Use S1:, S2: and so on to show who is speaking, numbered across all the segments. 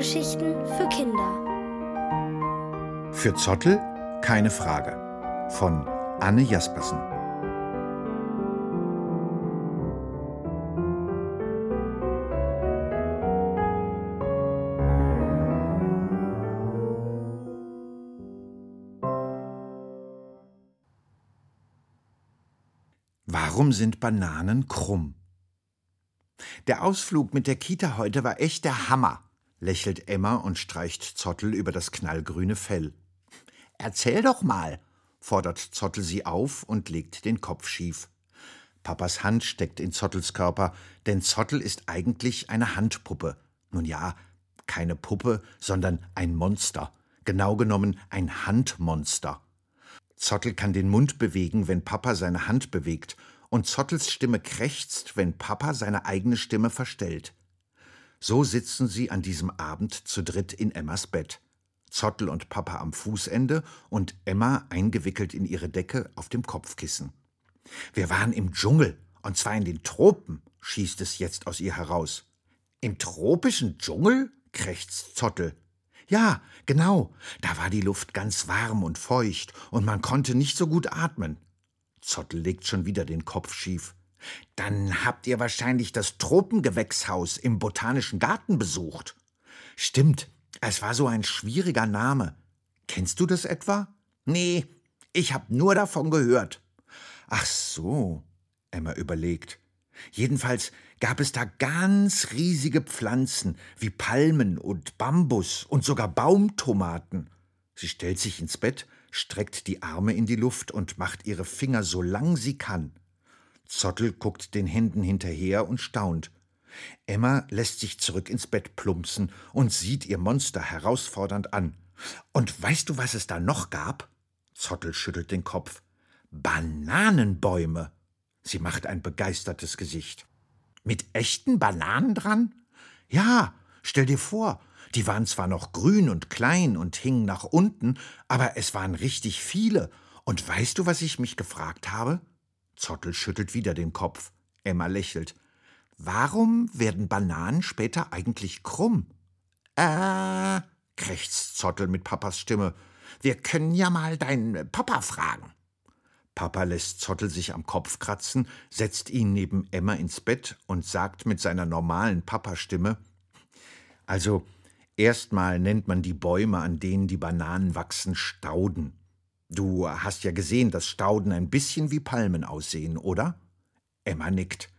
S1: Hörgeschichten für Kinder.
S2: Für Zottel keine Frage. Von Anne Jaspersen. Warum sind Bananen krumm? Der Ausflug mit der Kita heute war echt der Hammer, lächelt Emma und streicht Zottel über das knallgrüne Fell. Erzähl doch mal, fordert Zottel sie auf und legt den Kopf schief. Papas Hand steckt in Zottels Körper, denn Zottel ist eigentlich eine Handpuppe. Nun ja, keine Puppe, sondern ein Monster. Genau genommen ein Handmonster. Zottel kann den Mund bewegen, wenn Papa seine Hand bewegt, und Zottels Stimme krächzt, wenn Papa seine eigene Stimme verstellt. So sitzen sie an diesem Abend zu dritt in Emmas Bett. Zottel und Papa am Fußende und Emma eingewickelt in ihre Decke auf dem Kopfkissen. Wir waren im Dschungel, und zwar in den Tropen, schießt es jetzt aus ihr heraus. Im tropischen Dschungel? krächzt Zottel. Ja, genau, da war die Luft ganz warm und feucht, und man konnte nicht so gut atmen. Zottel legt schon wieder den Kopf schief. Dann habt ihr wahrscheinlich das Tropengewächshaus im Botanischen Garten besucht. Stimmt, es war so ein schwieriger Name. Kennst du das etwa? Nee, ich hab nur davon gehört. Ach so, Emma überlegt. Jedenfalls gab es da ganz riesige Pflanzen wie Palmen und Bambus und sogar Baumtomaten. Sie stellt sich ins Bett streckt die Arme in die Luft und macht ihre Finger so lang sie kann. Zottel guckt den Händen hinterher und staunt. Emma lässt sich zurück ins Bett plumpsen und sieht ihr Monster herausfordernd an. Und weißt du, was es da noch gab? Zottel schüttelt den Kopf. Bananenbäume. Sie macht ein begeistertes Gesicht. Mit echten Bananen dran? Ja, stell dir vor, die waren zwar noch grün und klein und hingen nach unten, aber es waren richtig viele. Und weißt du, was ich mich gefragt habe? Zottel schüttelt wieder den Kopf. Emma lächelt. Warum werden Bananen später eigentlich krumm? Äh, krächzt Zottel mit Papas Stimme. Wir können ja mal deinen Papa fragen. Papa lässt Zottel sich am Kopf kratzen, setzt ihn neben Emma ins Bett und sagt mit seiner normalen Papastimme: Also, Erstmal nennt man die Bäume, an denen die Bananen wachsen, Stauden. Du hast ja gesehen, dass Stauden ein bisschen wie Palmen aussehen, oder? Emma nickt.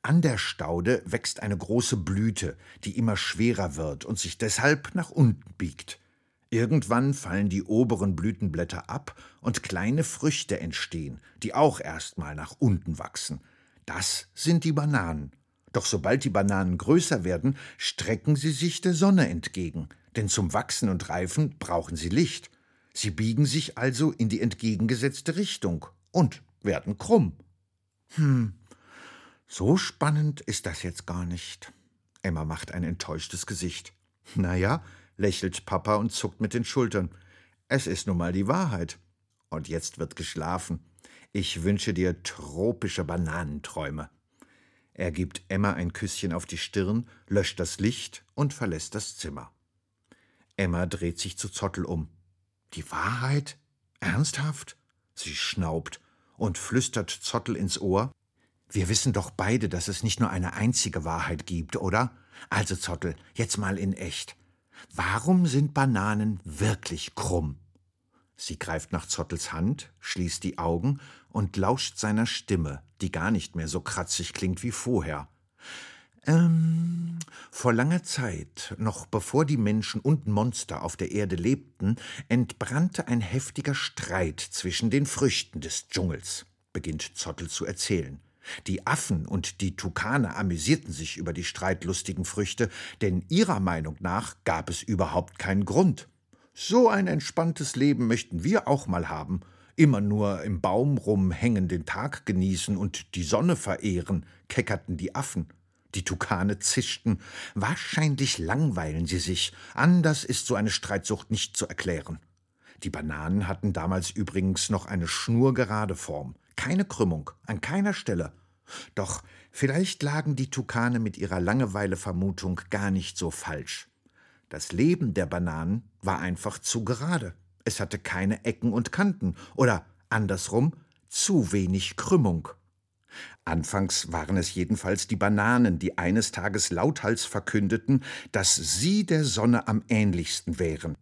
S2: An der Staude wächst eine große Blüte, die immer schwerer wird und sich deshalb nach unten biegt. Irgendwann fallen die oberen Blütenblätter ab und kleine Früchte entstehen, die auch erstmal nach unten wachsen. Das sind die Bananen. Doch sobald die Bananen größer werden, strecken sie sich der Sonne entgegen, denn zum Wachsen und Reifen brauchen sie Licht. Sie biegen sich also in die entgegengesetzte Richtung und werden krumm. Hm, so spannend ist das jetzt gar nicht. Emma macht ein enttäuschtes Gesicht. Na ja, lächelt Papa und zuckt mit den Schultern. Es ist nun mal die Wahrheit. Und jetzt wird geschlafen. Ich wünsche dir tropische Bananenträume. Er gibt Emma ein Küsschen auf die Stirn, löscht das Licht und verlässt das Zimmer. Emma dreht sich zu Zottel um. Die Wahrheit? Ernsthaft? Sie schnaubt und flüstert Zottel ins Ohr. Wir wissen doch beide, dass es nicht nur eine einzige Wahrheit gibt, oder? Also Zottel, jetzt mal in echt. Warum sind Bananen wirklich krumm? Sie greift nach Zottels Hand, schließt die Augen und lauscht seiner Stimme, die gar nicht mehr so kratzig klingt wie vorher. Ähm, vor langer Zeit, noch bevor die Menschen und Monster auf der Erde lebten, entbrannte ein heftiger Streit zwischen den Früchten des Dschungels, beginnt Zottel zu erzählen. Die Affen und die Tukane amüsierten sich über die streitlustigen Früchte, denn ihrer Meinung nach gab es überhaupt keinen Grund. So ein entspanntes Leben möchten wir auch mal haben. Immer nur im Baum rumhängen, den Tag genießen und die Sonne verehren, keckerten die Affen. Die Tukane zischten. Wahrscheinlich langweilen sie sich. Anders ist so eine Streitsucht nicht zu erklären. Die Bananen hatten damals übrigens noch eine schnurgerade Form. Keine Krümmung, an keiner Stelle. Doch vielleicht lagen die Tukane mit ihrer Langeweile-Vermutung gar nicht so falsch. Das Leben der Bananen war einfach zu gerade. Es hatte keine Ecken und Kanten oder andersrum zu wenig Krümmung. Anfangs waren es jedenfalls die Bananen, die eines Tages lauthals verkündeten, dass sie der Sonne am ähnlichsten wären.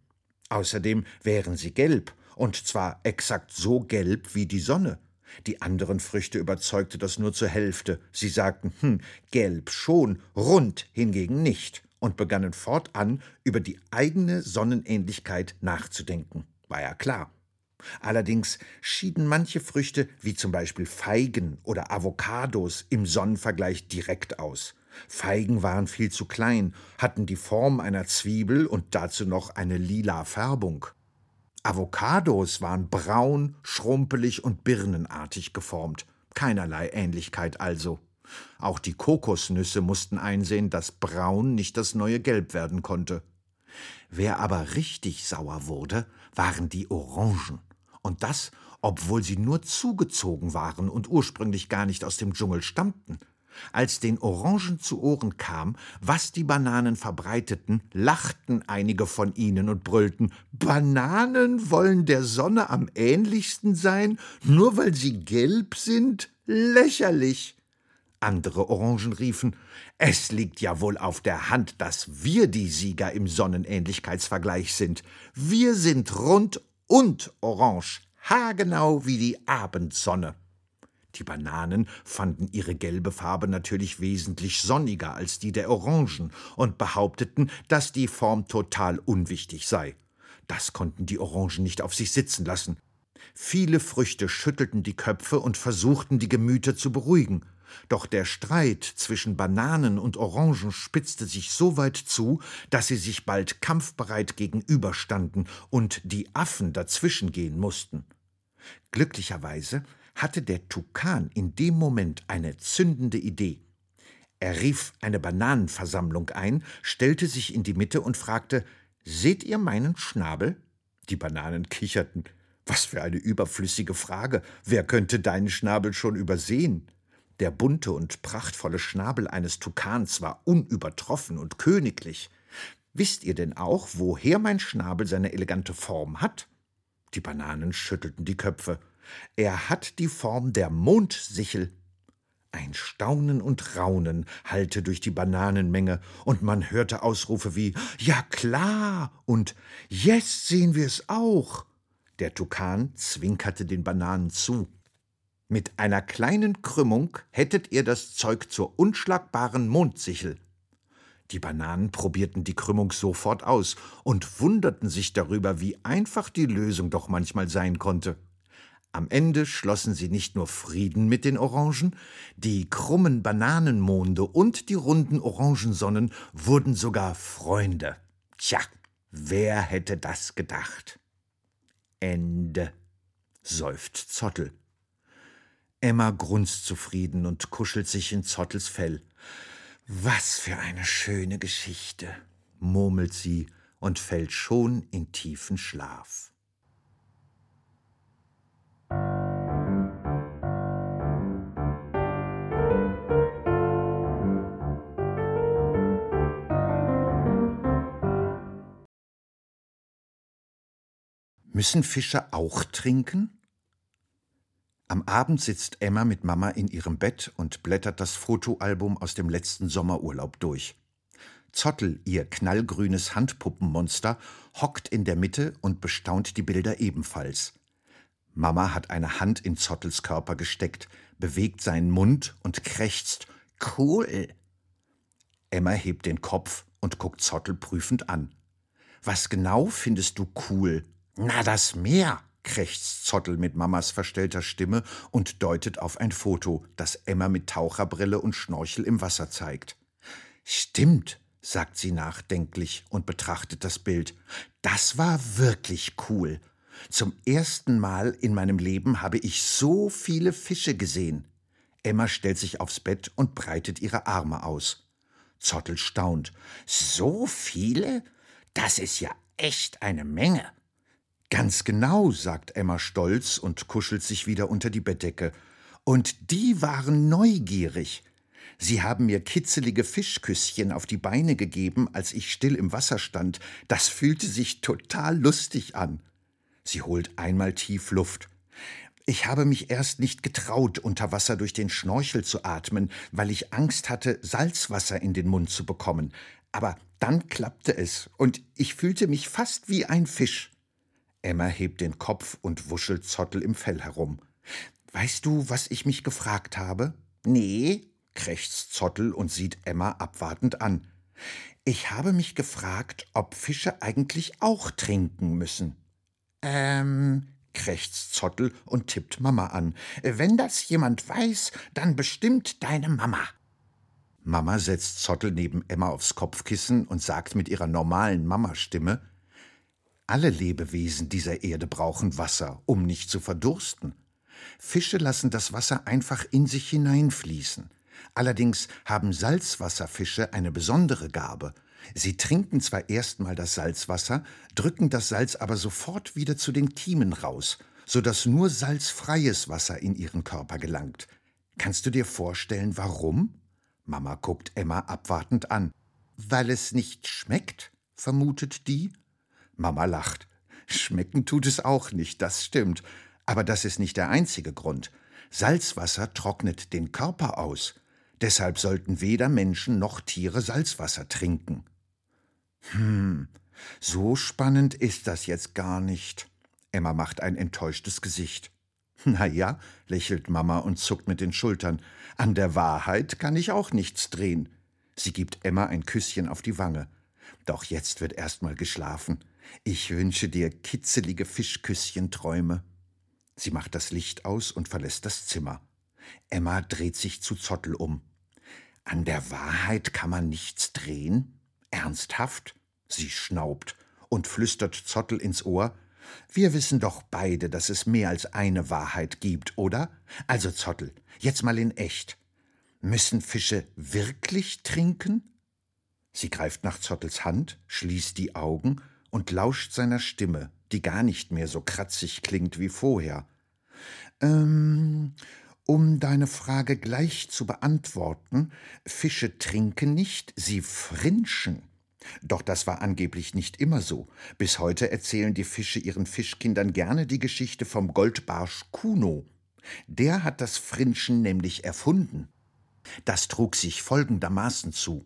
S2: Außerdem wären sie gelb, und zwar exakt so gelb wie die Sonne. Die anderen Früchte überzeugte das nur zur Hälfte. Sie sagten, hm, gelb schon, rund hingegen nicht, und begannen fortan über die eigene Sonnenähnlichkeit nachzudenken. War ja klar. Allerdings schieden manche Früchte, wie zum Beispiel Feigen oder Avocados, im Sonnenvergleich direkt aus. Feigen waren viel zu klein, hatten die Form einer Zwiebel und dazu noch eine lila Färbung. Avocados waren braun, schrumpelig und birnenartig geformt. Keinerlei Ähnlichkeit also. Auch die Kokosnüsse mussten einsehen, dass braun nicht das neue Gelb werden konnte. Wer aber richtig sauer wurde, waren die Orangen. Und das, obwohl sie nur zugezogen waren und ursprünglich gar nicht aus dem Dschungel stammten. Als den Orangen zu Ohren kam, was die Bananen verbreiteten, lachten einige von ihnen und brüllten Bananen wollen der Sonne am ähnlichsten sein, nur weil sie gelb sind? Lächerlich. Andere Orangen riefen Es liegt ja wohl auf der Hand, dass wir die Sieger im Sonnenähnlichkeitsvergleich sind. Wir sind rund und orange, haargenau wie die Abendsonne. Die Bananen fanden ihre gelbe Farbe natürlich wesentlich sonniger als die der Orangen und behaupteten, dass die Form total unwichtig sei. Das konnten die Orangen nicht auf sich sitzen lassen. Viele Früchte schüttelten die Köpfe und versuchten, die Gemüter zu beruhigen. Doch der Streit zwischen Bananen und Orangen spitzte sich so weit zu, dass sie sich bald kampfbereit gegenüberstanden und die Affen dazwischengehen mussten. Glücklicherweise hatte der Tukan in dem Moment eine zündende Idee. Er rief eine Bananenversammlung ein, stellte sich in die Mitte und fragte Seht ihr meinen Schnabel? Die Bananen kicherten. Was für eine überflüssige Frage. Wer könnte deinen Schnabel schon übersehen? Der bunte und prachtvolle Schnabel eines Tukans war unübertroffen und königlich. Wisst ihr denn auch, woher mein Schnabel seine elegante Form hat? Die Bananen schüttelten die Köpfe. Er hat die Form der Mondsichel. Ein Staunen und Raunen hallte durch die Bananenmenge, und man hörte Ausrufe wie Ja klar und Yes sehen wir es auch. Der Tukan zwinkerte den Bananen zu. Mit einer kleinen Krümmung hättet ihr das Zeug zur unschlagbaren Mondsichel. Die Bananen probierten die Krümmung sofort aus und wunderten sich darüber, wie einfach die Lösung doch manchmal sein konnte. Am Ende schlossen sie nicht nur Frieden mit den Orangen, die krummen Bananenmonde und die runden Orangensonnen wurden sogar Freunde. Tja, wer hätte das gedacht? Ende, seufzt Zottel. Emma grunzt zufrieden und kuschelt sich in Zottels Fell. Was für eine schöne Geschichte, murmelt sie und fällt schon in tiefen Schlaf. Müssen Fische auch trinken? Am Abend sitzt Emma mit Mama in ihrem Bett und blättert das Fotoalbum aus dem letzten Sommerurlaub durch. Zottel, ihr knallgrünes Handpuppenmonster, hockt in der Mitte und bestaunt die Bilder ebenfalls. Mama hat eine Hand in Zottels Körper gesteckt, bewegt seinen Mund und krächzt Cool. Emma hebt den Kopf und guckt Zottel prüfend an. Was genau findest du cool? Na, das Meer, krächzt Zottel mit Mamas verstellter Stimme und deutet auf ein Foto, das Emma mit Taucherbrille und Schnorchel im Wasser zeigt. Stimmt, sagt sie nachdenklich und betrachtet das Bild. Das war wirklich cool. Zum ersten Mal in meinem Leben habe ich so viele Fische gesehen. Emma stellt sich aufs Bett und breitet ihre Arme aus. Zottel staunt. So viele? Das ist ja echt eine Menge. Ganz genau, sagt Emma stolz und kuschelt sich wieder unter die Bettdecke. Und die waren neugierig. Sie haben mir kitzelige Fischküsschen auf die Beine gegeben, als ich still im Wasser stand. Das fühlte sich total lustig an. Sie holt einmal tief Luft. Ich habe mich erst nicht getraut, unter Wasser durch den Schnorchel zu atmen, weil ich Angst hatte, Salzwasser in den Mund zu bekommen. Aber dann klappte es, und ich fühlte mich fast wie ein Fisch. Emma hebt den Kopf und wuschelt Zottel im Fell herum. Weißt du, was ich mich gefragt habe? Nee, krächzt Zottel und sieht Emma abwartend an. Ich habe mich gefragt, ob Fische eigentlich auch trinken müssen. Ähm, krächzt Zottel und tippt Mama an. Wenn das jemand weiß, dann bestimmt deine Mama. Mama setzt Zottel neben Emma aufs Kopfkissen und sagt mit ihrer normalen Mamastimme Alle Lebewesen dieser Erde brauchen Wasser, um nicht zu verdursten. Fische lassen das Wasser einfach in sich hineinfließen. Allerdings haben Salzwasserfische eine besondere Gabe. Sie trinken zwar erstmal das Salzwasser, drücken das Salz aber sofort wieder zu den Kiemen raus, so dass nur salzfreies Wasser in ihren Körper gelangt. Kannst du dir vorstellen, warum? Mama guckt Emma abwartend an. Weil es nicht schmeckt? vermutet die. Mama lacht. Schmecken tut es auch nicht, das stimmt. Aber das ist nicht der einzige Grund. Salzwasser trocknet den Körper aus. Deshalb sollten weder Menschen noch Tiere Salzwasser trinken. Hm, so spannend ist das jetzt gar nicht. Emma macht ein enttäuschtes Gesicht. Na ja, lächelt Mama und zuckt mit den Schultern. An der Wahrheit kann ich auch nichts drehen. Sie gibt Emma ein Küsschen auf die Wange. Doch jetzt wird erst mal geschlafen. Ich wünsche dir kitzelige Fischküsschenträume. Sie macht das Licht aus und verlässt das Zimmer. Emma dreht sich zu Zottel um. An der Wahrheit kann man nichts drehen? Ernsthaft? Sie schnaubt und flüstert Zottel ins Ohr. Wir wissen doch beide, dass es mehr als eine Wahrheit gibt, oder? Also Zottel, jetzt mal in echt. Müssen Fische wirklich trinken? Sie greift nach Zottels Hand, schließt die Augen und lauscht seiner Stimme, die gar nicht mehr so kratzig klingt wie vorher. Ähm, um deine Frage gleich zu beantworten, Fische trinken nicht, sie frinschen. Doch das war angeblich nicht immer so. Bis heute erzählen die Fische ihren Fischkindern gerne die Geschichte vom Goldbarsch Kuno. Der hat das Frinschen nämlich erfunden. Das trug sich folgendermaßen zu.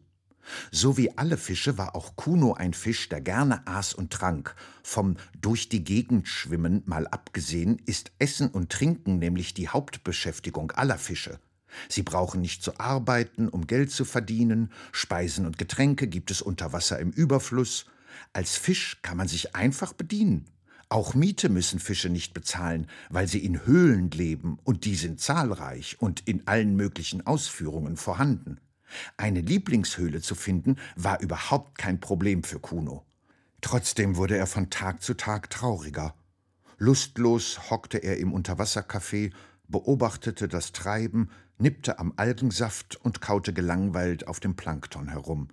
S2: So wie alle Fische war auch Kuno ein Fisch, der gerne aß und trank. Vom durch die Gegend schwimmen mal abgesehen, ist Essen und Trinken nämlich die Hauptbeschäftigung aller Fische. Sie brauchen nicht zu arbeiten, um Geld zu verdienen, Speisen und Getränke gibt es unter Wasser im Überfluss. Als Fisch kann man sich einfach bedienen. Auch Miete müssen Fische nicht bezahlen, weil sie in Höhlen leben, und die sind zahlreich und in allen möglichen Ausführungen vorhanden. Eine Lieblingshöhle zu finden, war überhaupt kein Problem für Kuno. Trotzdem wurde er von Tag zu Tag trauriger. Lustlos hockte er im Unterwassercafé, beobachtete das Treiben, nippte am Algensaft und kaute gelangweilt auf dem Plankton herum.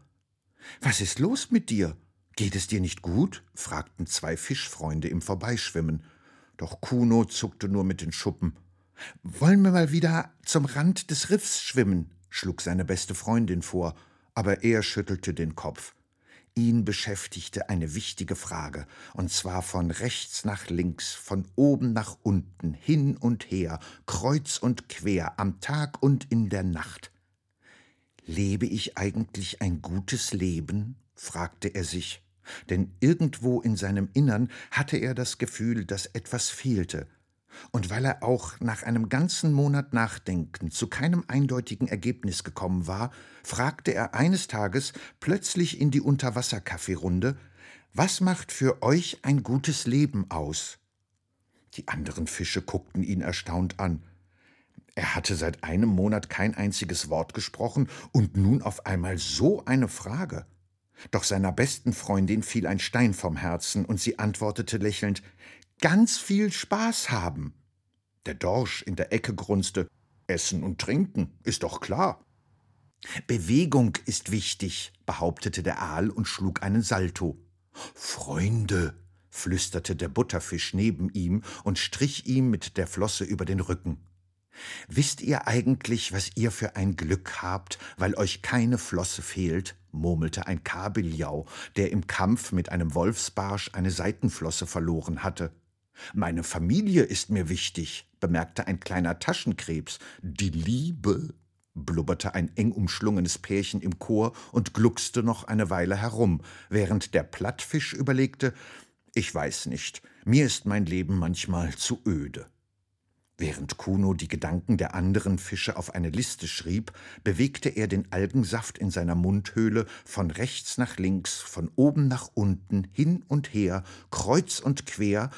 S2: Was ist los mit dir? Geht es dir nicht gut? fragten zwei Fischfreunde im Vorbeischwimmen. Doch Kuno zuckte nur mit den Schuppen. Wollen wir mal wieder zum Rand des Riffs schwimmen? Schlug seine beste Freundin vor, aber er schüttelte den Kopf. Ihn beschäftigte eine wichtige Frage, und zwar von rechts nach links, von oben nach unten, hin und her, kreuz und quer, am Tag und in der Nacht. Lebe ich eigentlich ein gutes Leben? fragte er sich, denn irgendwo in seinem Innern hatte er das Gefühl, dass etwas fehlte, und weil er auch nach einem ganzen Monat Nachdenken zu keinem eindeutigen Ergebnis gekommen war, fragte er eines Tages plötzlich in die Unterwasserkaffeerunde Was macht für euch ein gutes Leben aus? Die anderen Fische guckten ihn erstaunt an. Er hatte seit einem Monat kein einziges Wort gesprochen und nun auf einmal so eine Frage. Doch seiner besten Freundin fiel ein Stein vom Herzen und sie antwortete lächelnd ganz viel Spaß haben. Der Dorsch in der Ecke grunzte Essen und Trinken, ist doch klar. Bewegung ist wichtig, behauptete der Aal und schlug einen Salto. Freunde, flüsterte der Butterfisch neben ihm und strich ihm mit der Flosse über den Rücken. Wisst ihr eigentlich, was ihr für ein Glück habt, weil euch keine Flosse fehlt? murmelte ein Kabeljau, der im Kampf mit einem Wolfsbarsch eine Seitenflosse verloren hatte. Meine Familie ist mir wichtig, bemerkte ein kleiner Taschenkrebs. Die Liebe, blubberte ein eng umschlungenes Pärchen im Chor und gluckste noch eine Weile herum, während der Plattfisch überlegte, ich weiß nicht, mir ist mein Leben manchmal zu öde. Während Kuno die Gedanken der anderen Fische auf eine Liste schrieb, bewegte er den Algensaft in seiner Mundhöhle von rechts nach links, von oben nach unten, hin und her, kreuz und quer,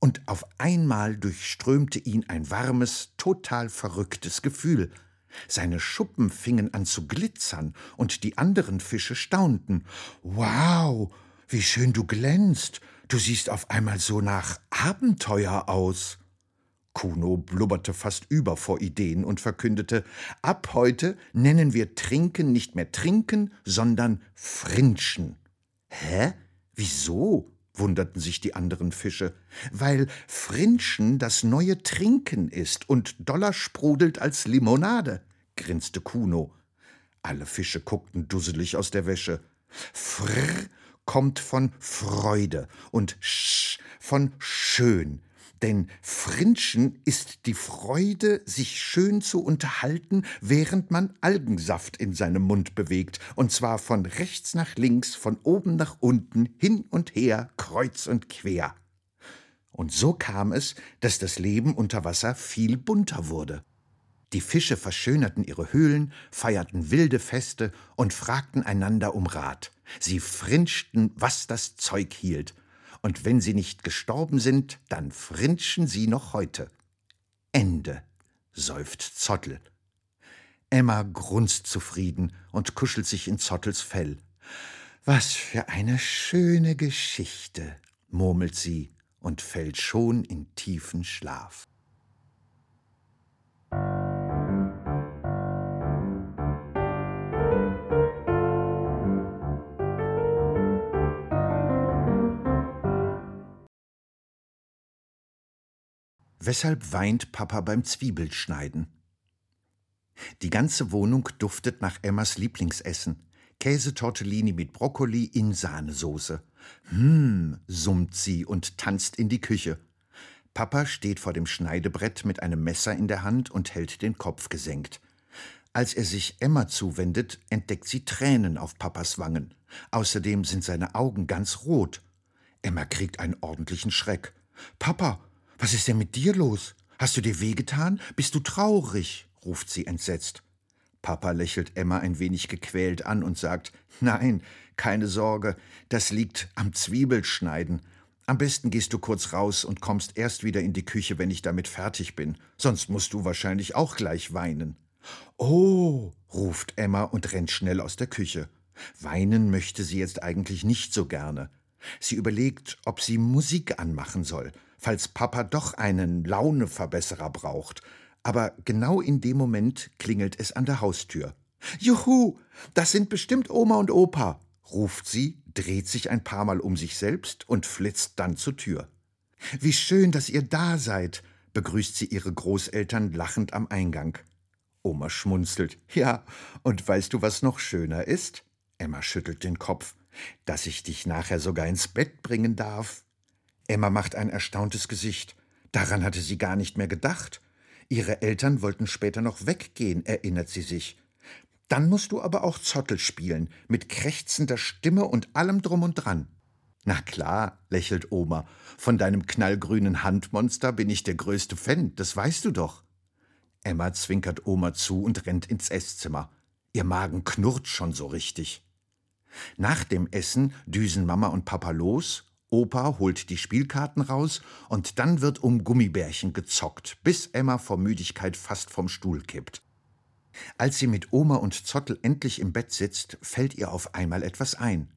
S2: und auf einmal durchströmte ihn ein warmes, total verrücktes Gefühl. Seine Schuppen fingen an zu glitzern, und die anderen Fische staunten. Wow, wie schön du glänzt. Du siehst auf einmal so nach Abenteuer aus. Kuno blubberte fast über vor Ideen und verkündete, ab heute nennen wir Trinken nicht mehr Trinken, sondern Frinschen. Hä? Wieso? Wunderten sich die anderen Fische. Weil Frinschen das neue Trinken ist und doller sprudelt als Limonade, grinste Kuno. Alle Fische guckten dusselig aus der Wäsche. Frr kommt von Freude und Sch von schön. Denn Frinschen ist die Freude, sich schön zu unterhalten, während man Algensaft in seinem Mund bewegt, und zwar von rechts nach links, von oben nach unten, hin und her, kreuz und quer. Und so kam es, dass das Leben unter Wasser viel bunter wurde. Die Fische verschönerten ihre Höhlen, feierten wilde Feste und fragten einander um Rat. Sie frinschten, was das Zeug hielt, und wenn sie nicht gestorben sind, dann frinschen sie noch heute. Ende, seufzt Zottel. Emma grunzt zufrieden und kuschelt sich in Zottels Fell. Was für eine schöne Geschichte, murmelt sie und fällt schon in tiefen Schlaf. Weshalb weint Papa beim Zwiebelschneiden? Die ganze Wohnung duftet nach Emmas Lieblingsessen. Käsetortellini mit Brokkoli in Sahnesoße. Hm, summt sie und tanzt in die Küche. Papa steht vor dem Schneidebrett mit einem Messer in der Hand und hält den Kopf gesenkt. Als er sich Emma zuwendet, entdeckt sie Tränen auf Papas Wangen. Außerdem sind seine Augen ganz rot. Emma kriegt einen ordentlichen Schreck. Papa, was ist denn mit dir los? Hast du dir wehgetan? Bist du traurig? ruft sie entsetzt. Papa lächelt Emma ein wenig gequält an und sagt Nein, keine Sorge, das liegt am Zwiebelschneiden. Am besten gehst du kurz raus und kommst erst wieder in die Küche, wenn ich damit fertig bin, sonst musst du wahrscheinlich auch gleich weinen. Oh, ruft Emma und rennt schnell aus der Küche. Weinen möchte sie jetzt eigentlich nicht so gerne. Sie überlegt, ob sie Musik anmachen soll, falls Papa doch einen Launeverbesserer braucht. Aber genau in dem Moment klingelt es an der Haustür. Juhu, das sind bestimmt Oma und Opa, ruft sie, dreht sich ein paar Mal um sich selbst und flitzt dann zur Tür. Wie schön, dass ihr da seid, begrüßt sie ihre Großeltern lachend am Eingang. Oma schmunzelt. Ja, und weißt du, was noch schöner ist? Emma schüttelt den Kopf. Dass ich dich nachher sogar ins Bett bringen darf. Emma macht ein erstauntes Gesicht. Daran hatte sie gar nicht mehr gedacht. Ihre Eltern wollten später noch weggehen, erinnert sie sich. Dann musst du aber auch Zottel spielen, mit krächzender Stimme und allem drum und dran. Na klar, lächelt Oma, von deinem knallgrünen Handmonster bin ich der größte Fan, das weißt du doch. Emma zwinkert Oma zu und rennt ins Esszimmer. Ihr Magen knurrt schon so richtig. Nach dem Essen düsen Mama und Papa los Opa holt die Spielkarten raus und dann wird um Gummibärchen gezockt, bis Emma vor Müdigkeit fast vom Stuhl kippt. Als sie mit Oma und Zottel endlich im Bett sitzt, fällt ihr auf einmal etwas ein.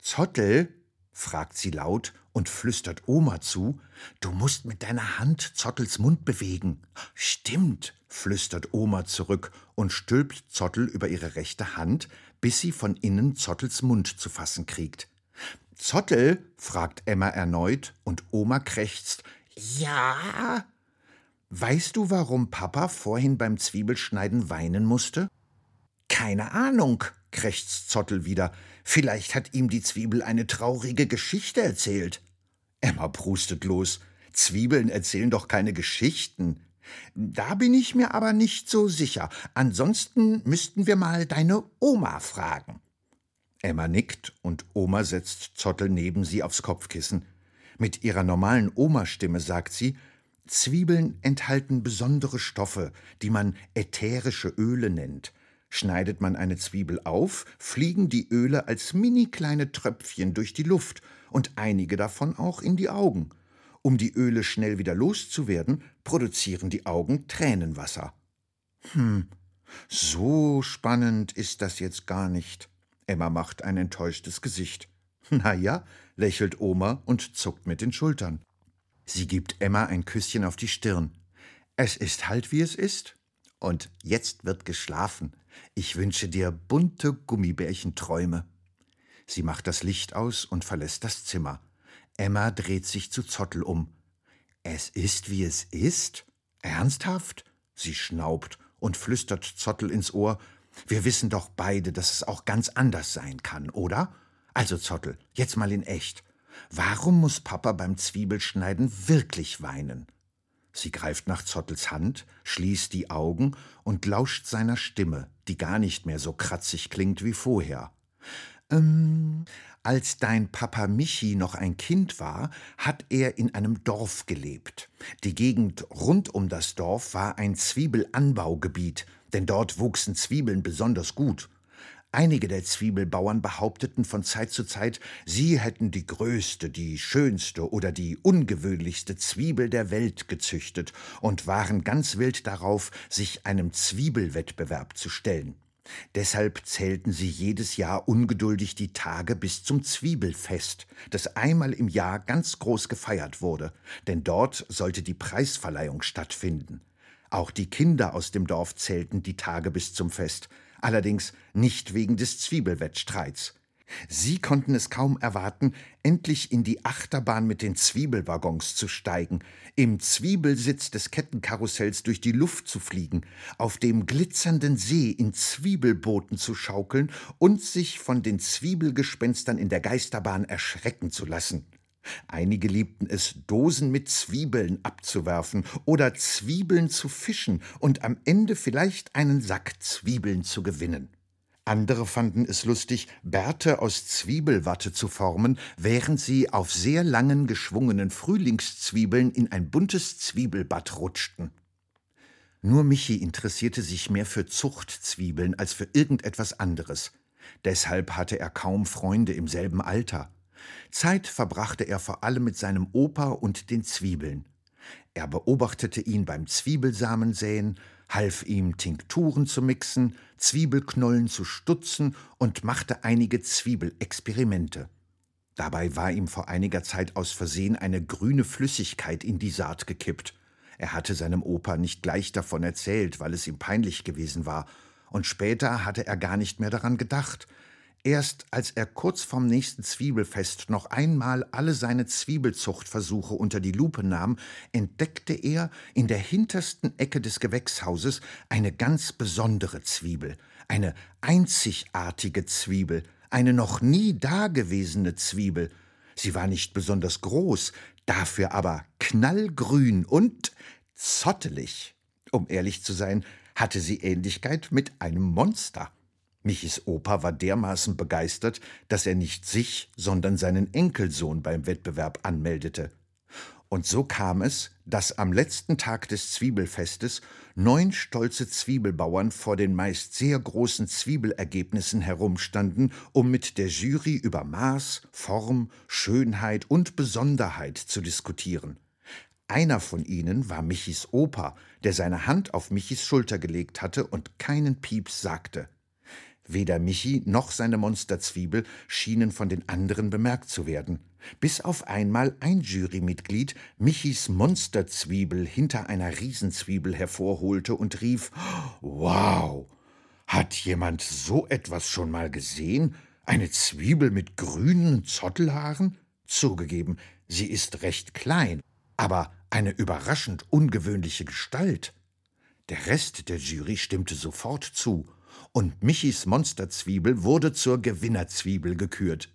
S2: Zottel, fragt sie laut und flüstert Oma zu, du musst mit deiner Hand Zottels Mund bewegen. Stimmt, flüstert Oma zurück und stülpt Zottel über ihre rechte Hand, bis sie von innen Zottels Mund zu fassen kriegt. Zottel? fragt Emma erneut, und Oma krächzt. Ja. Weißt du, warum Papa vorhin beim Zwiebelschneiden weinen musste? Keine Ahnung, krächzt Zottel wieder. Vielleicht hat ihm die Zwiebel eine traurige Geschichte erzählt. Emma prustet los. Zwiebeln erzählen doch keine Geschichten. Da bin ich mir aber nicht so sicher. Ansonsten müssten wir mal deine Oma fragen. Emma nickt und Oma setzt Zottel neben sie aufs Kopfkissen. Mit ihrer normalen Oma-Stimme sagt sie, Zwiebeln enthalten besondere Stoffe, die man ätherische Öle nennt. Schneidet man eine Zwiebel auf, fliegen die Öle als mini kleine Tröpfchen durch die Luft und einige davon auch in die Augen. Um die Öle schnell wieder loszuwerden, produzieren die Augen Tränenwasser. Hm, so spannend ist das jetzt gar nicht. Emma macht ein enttäuschtes Gesicht. Na ja, lächelt Oma und zuckt mit den Schultern. Sie gibt Emma ein Küsschen auf die Stirn. Es ist halt wie es ist. Und jetzt wird geschlafen. Ich wünsche dir bunte Gummibärchenträume. Sie macht das Licht aus und verlässt das Zimmer. Emma dreht sich zu Zottel um. Es ist wie es ist? Ernsthaft? Sie schnaubt und flüstert Zottel ins Ohr. Wir wissen doch beide, dass es auch ganz anders sein kann, oder? Also Zottel, jetzt mal in echt. Warum muss Papa beim Zwiebelschneiden wirklich weinen? Sie greift nach Zottels Hand, schließt die Augen und lauscht seiner Stimme, die gar nicht mehr so kratzig klingt wie vorher. Ähm, als dein Papa Michi noch ein Kind war, hat er in einem Dorf gelebt. Die Gegend rund um das Dorf war ein Zwiebelanbaugebiet, denn dort wuchsen Zwiebeln besonders gut. Einige der Zwiebelbauern behaupteten von Zeit zu Zeit, sie hätten die größte, die schönste oder die ungewöhnlichste Zwiebel der Welt gezüchtet und waren ganz wild darauf, sich einem Zwiebelwettbewerb zu stellen. Deshalb zählten sie jedes Jahr ungeduldig die Tage bis zum Zwiebelfest, das einmal im Jahr ganz groß gefeiert wurde, denn dort sollte die Preisverleihung stattfinden. Auch die Kinder aus dem Dorf zählten die Tage bis zum Fest, allerdings nicht wegen des Zwiebelwettstreits. Sie konnten es kaum erwarten, endlich in die Achterbahn mit den Zwiebelwaggons zu steigen, im Zwiebelsitz des Kettenkarussells durch die Luft zu fliegen, auf dem glitzernden See in Zwiebelbooten zu schaukeln und sich von den Zwiebelgespenstern in der Geisterbahn erschrecken zu lassen. Einige liebten es, Dosen mit Zwiebeln abzuwerfen oder Zwiebeln zu fischen und am Ende vielleicht einen Sack Zwiebeln zu gewinnen. Andere fanden es lustig, Bärte aus Zwiebelwatte zu formen, während sie auf sehr langen geschwungenen Frühlingszwiebeln in ein buntes Zwiebelbad rutschten. Nur Michi interessierte sich mehr für Zuchtzwiebeln als für irgendetwas anderes. Deshalb hatte er kaum Freunde im selben Alter. Zeit verbrachte er vor allem mit seinem Opa und den Zwiebeln. Er beobachtete ihn beim Zwiebelsamensäen, half ihm Tinkturen zu mixen, Zwiebelknollen zu stutzen und machte einige Zwiebelexperimente. Dabei war ihm vor einiger Zeit aus Versehen eine grüne Flüssigkeit in die Saat gekippt. Er hatte seinem Opa nicht gleich davon erzählt, weil es ihm peinlich gewesen war, und später hatte er gar nicht mehr daran gedacht, Erst als er kurz vorm nächsten Zwiebelfest noch einmal alle seine Zwiebelzuchtversuche unter die Lupe nahm, entdeckte er in der hintersten Ecke des Gewächshauses eine ganz besondere Zwiebel, eine einzigartige Zwiebel, eine noch nie dagewesene Zwiebel. Sie war nicht besonders groß, dafür aber knallgrün und zottelig. Um ehrlich zu sein, hatte sie Ähnlichkeit mit einem Monster. Michis Opa war dermaßen begeistert, dass er nicht sich, sondern seinen Enkelsohn beim Wettbewerb anmeldete. Und so kam es, dass am letzten Tag des Zwiebelfestes neun stolze Zwiebelbauern vor den meist sehr großen Zwiebelergebnissen herumstanden, um mit der Jury über Maß, Form, Schönheit und Besonderheit zu diskutieren. Einer von ihnen war Michis Opa, der seine Hand auf Michis Schulter gelegt hatte und keinen Pieps sagte. Weder Michi noch seine Monsterzwiebel schienen von den anderen bemerkt zu werden, bis auf einmal ein Jurymitglied Michis Monsterzwiebel hinter einer Riesenzwiebel hervorholte und rief Wow. Hat jemand so etwas schon mal gesehen? Eine Zwiebel mit grünen Zottelhaaren? Zugegeben, sie ist recht klein, aber eine überraschend ungewöhnliche Gestalt. Der Rest der Jury stimmte sofort zu, und Michis Monsterzwiebel wurde zur Gewinnerzwiebel gekürt.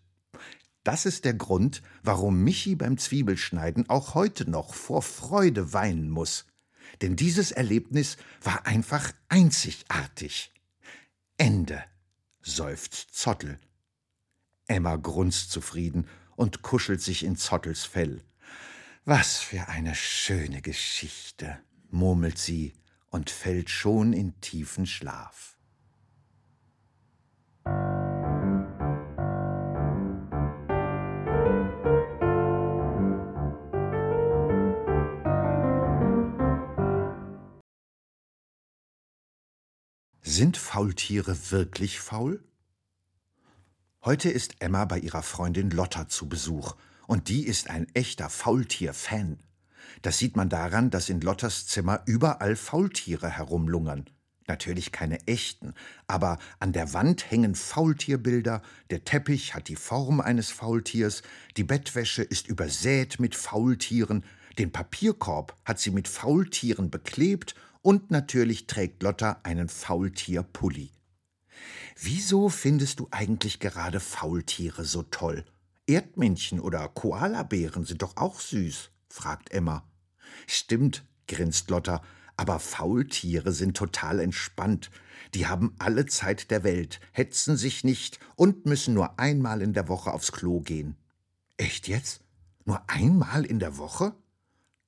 S2: Das ist der Grund, warum Michi beim Zwiebelschneiden auch heute noch vor Freude weinen muss. Denn dieses Erlebnis war einfach einzigartig. Ende, seufzt Zottel. Emma grunzt zufrieden und kuschelt sich in Zottels Fell. Was für eine schöne Geschichte, murmelt sie und fällt schon in tiefen Schlaf. Sind Faultiere wirklich faul? Heute ist Emma bei ihrer Freundin Lotta zu Besuch, und die ist ein echter Faultier-Fan. Das sieht man daran, dass in Lottas Zimmer überall Faultiere herumlungern. Natürlich keine echten, aber an der Wand hängen Faultierbilder, der Teppich hat die Form eines Faultiers, die Bettwäsche ist übersät mit Faultieren, den Papierkorb hat sie mit Faultieren beklebt und natürlich trägt Lotta einen Faultierpulli. Wieso findest du eigentlich gerade Faultiere so toll? Erdmännchen oder Koalabären sind doch auch süß, fragt Emma. Stimmt, grinst Lotta, aber Faultiere sind total entspannt. Die haben alle Zeit der Welt, hetzen sich nicht und müssen nur einmal in der Woche aufs Klo gehen. Echt jetzt? Nur einmal in der Woche?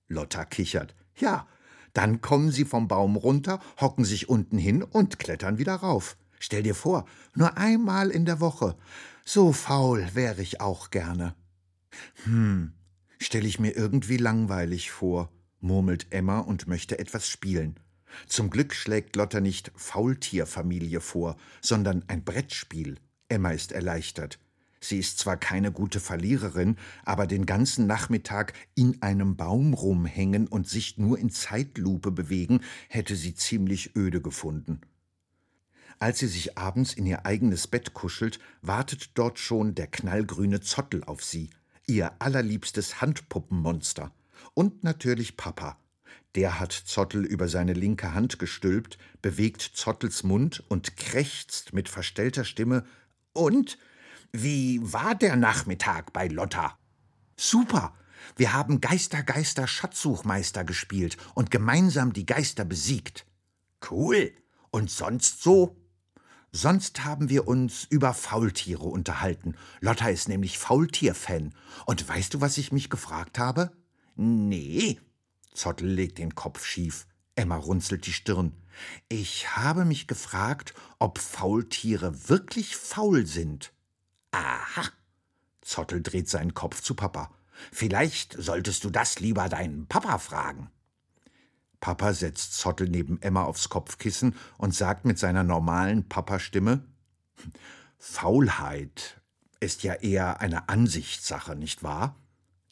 S2: Lotta kichert. Ja, dann kommen sie vom Baum runter, hocken sich unten hin und klettern wieder rauf. Stell dir vor, nur einmal in der Woche. So faul wäre ich auch gerne. Hm, stell ich mir irgendwie langweilig vor, murmelt Emma und möchte etwas spielen. Zum Glück schlägt Lotta nicht Faultierfamilie vor, sondern ein Brettspiel. Emma ist erleichtert. Sie ist zwar keine gute Verliererin, aber den ganzen Nachmittag in einem Baum rumhängen und sich nur in Zeitlupe bewegen, hätte sie ziemlich öde gefunden. Als sie sich abends in ihr eigenes Bett kuschelt, wartet dort schon der knallgrüne Zottel auf sie, ihr allerliebstes Handpuppenmonster. Und natürlich Papa. Der hat Zottel über seine linke Hand gestülpt, bewegt Zottels Mund und krächzt mit verstellter Stimme Und? Wie war der Nachmittag bei Lotta? Super! Wir haben Geister, Geister, Schatzsuchmeister gespielt und gemeinsam die Geister besiegt. Cool! Und sonst so? Sonst haben wir uns über Faultiere unterhalten. Lotta ist nämlich Faultier-Fan. Und weißt du, was ich mich gefragt habe? Nee. Zottel legt den Kopf schief. Emma runzelt die Stirn. Ich habe mich gefragt, ob Faultiere wirklich faul sind. Aha. Zottel dreht seinen Kopf zu Papa. Vielleicht solltest du das lieber deinen Papa fragen. Papa setzt Zottel neben Emma aufs Kopfkissen und sagt mit seiner normalen Papa-Stimme: Faulheit ist ja eher eine Ansichtssache, nicht wahr?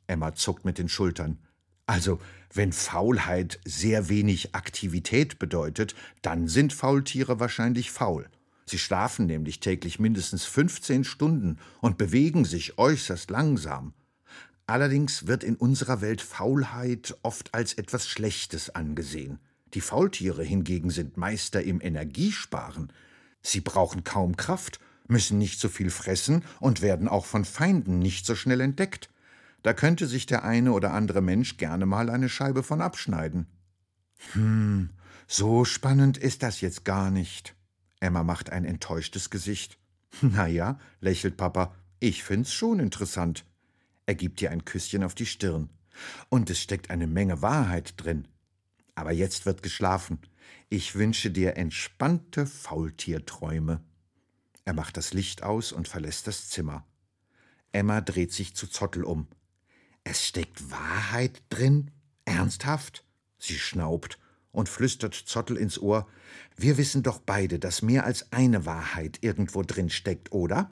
S2: Emma zuckt mit den Schultern. Also, wenn Faulheit sehr wenig Aktivität bedeutet, dann sind Faultiere wahrscheinlich faul. Sie schlafen nämlich täglich mindestens 15 Stunden und bewegen sich äußerst langsam. Allerdings wird in unserer Welt Faulheit oft als etwas Schlechtes angesehen. Die Faultiere hingegen sind Meister im Energiesparen. Sie brauchen kaum Kraft, müssen nicht so viel fressen und werden auch von Feinden nicht so schnell entdeckt. Da könnte sich der eine oder andere Mensch gerne mal eine Scheibe von abschneiden. Hm, so spannend ist das jetzt gar nicht. Emma macht ein enttäuschtes Gesicht. Na ja, lächelt Papa, ich find's schon interessant. Er gibt dir ein Küsschen auf die Stirn. Und es steckt eine Menge Wahrheit drin. Aber jetzt wird geschlafen. Ich wünsche dir entspannte Faultierträume. Er macht das Licht aus und verlässt das Zimmer. Emma dreht sich zu Zottel um. Es steckt Wahrheit drin? Ernsthaft? Sie schnaubt und flüstert Zottel ins Ohr. Wir wissen doch beide, dass mehr als eine Wahrheit irgendwo drin steckt, oder?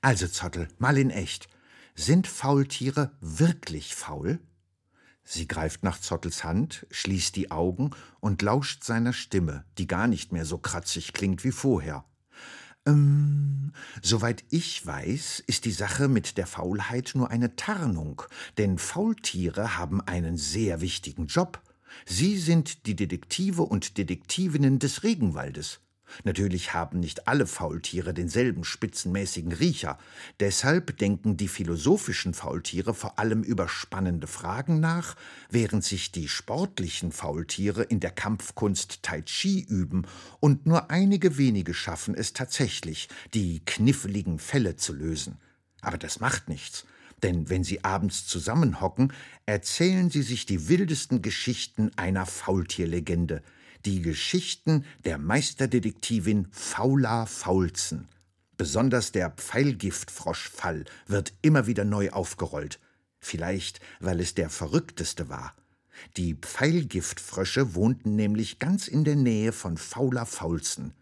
S2: Also, Zottel, mal in echt. Sind Faultiere wirklich faul? Sie greift nach Zottels Hand, schließt die Augen und lauscht seiner Stimme, die gar nicht mehr so kratzig klingt wie vorher. Ähm, soweit ich weiß, ist die Sache mit der Faulheit nur eine Tarnung, denn Faultiere haben einen sehr wichtigen Job. Sie sind die Detektive und Detektivinnen des Regenwaldes. Natürlich haben nicht alle Faultiere denselben spitzenmäßigen Riecher. Deshalb denken die philosophischen Faultiere vor allem über spannende Fragen nach, während sich die sportlichen Faultiere in der Kampfkunst Tai Chi üben und nur einige wenige schaffen es tatsächlich, die kniffligen Fälle zu lösen. Aber das macht nichts. Denn wenn sie abends zusammenhocken, erzählen sie sich die wildesten Geschichten einer Faultierlegende – die Geschichten der Meisterdetektivin Faula Faulzen. Besonders der Pfeilgiftfroschfall wird immer wieder neu aufgerollt. Vielleicht, weil es der verrückteste war. Die Pfeilgiftfrösche wohnten nämlich ganz in der Nähe von Faula Faulzen.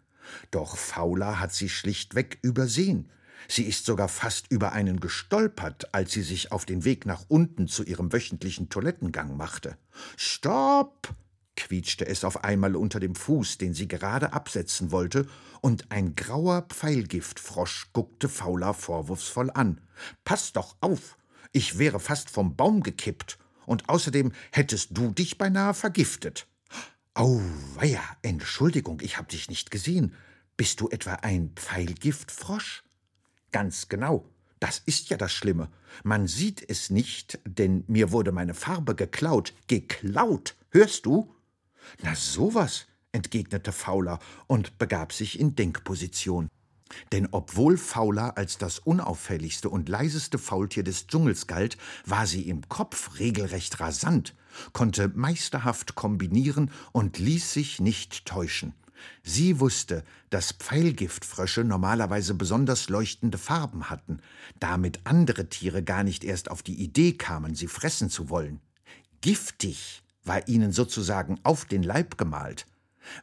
S2: Doch Faula hat sie schlichtweg übersehen. Sie ist sogar fast über einen gestolpert, als sie sich auf den Weg nach unten zu ihrem wöchentlichen Toilettengang machte. Stopp! quietschte es auf einmal unter dem Fuß, den sie gerade absetzen wollte, und ein grauer Pfeilgiftfrosch guckte Fauler vorwurfsvoll an. Pass doch auf! Ich wäre fast vom Baum gekippt, und außerdem hättest du dich beinahe vergiftet. Auweia, Entschuldigung, ich hab dich nicht gesehen. Bist du etwa ein Pfeilgiftfrosch? Ganz genau. Das ist ja das Schlimme. Man sieht es nicht, denn mir wurde meine Farbe geklaut. Geklaut, hörst du? Na sowas, entgegnete Fauler und begab sich in Denkposition. Denn obwohl Fauler als das unauffälligste und leiseste Faultier des Dschungels galt, war sie im Kopf regelrecht rasant, konnte meisterhaft kombinieren und ließ sich nicht täuschen. Sie wusste, dass Pfeilgiftfrösche normalerweise besonders leuchtende Farben hatten, damit andere Tiere gar nicht erst auf die Idee kamen, sie fressen zu wollen. Giftig war ihnen sozusagen auf den Leib gemalt.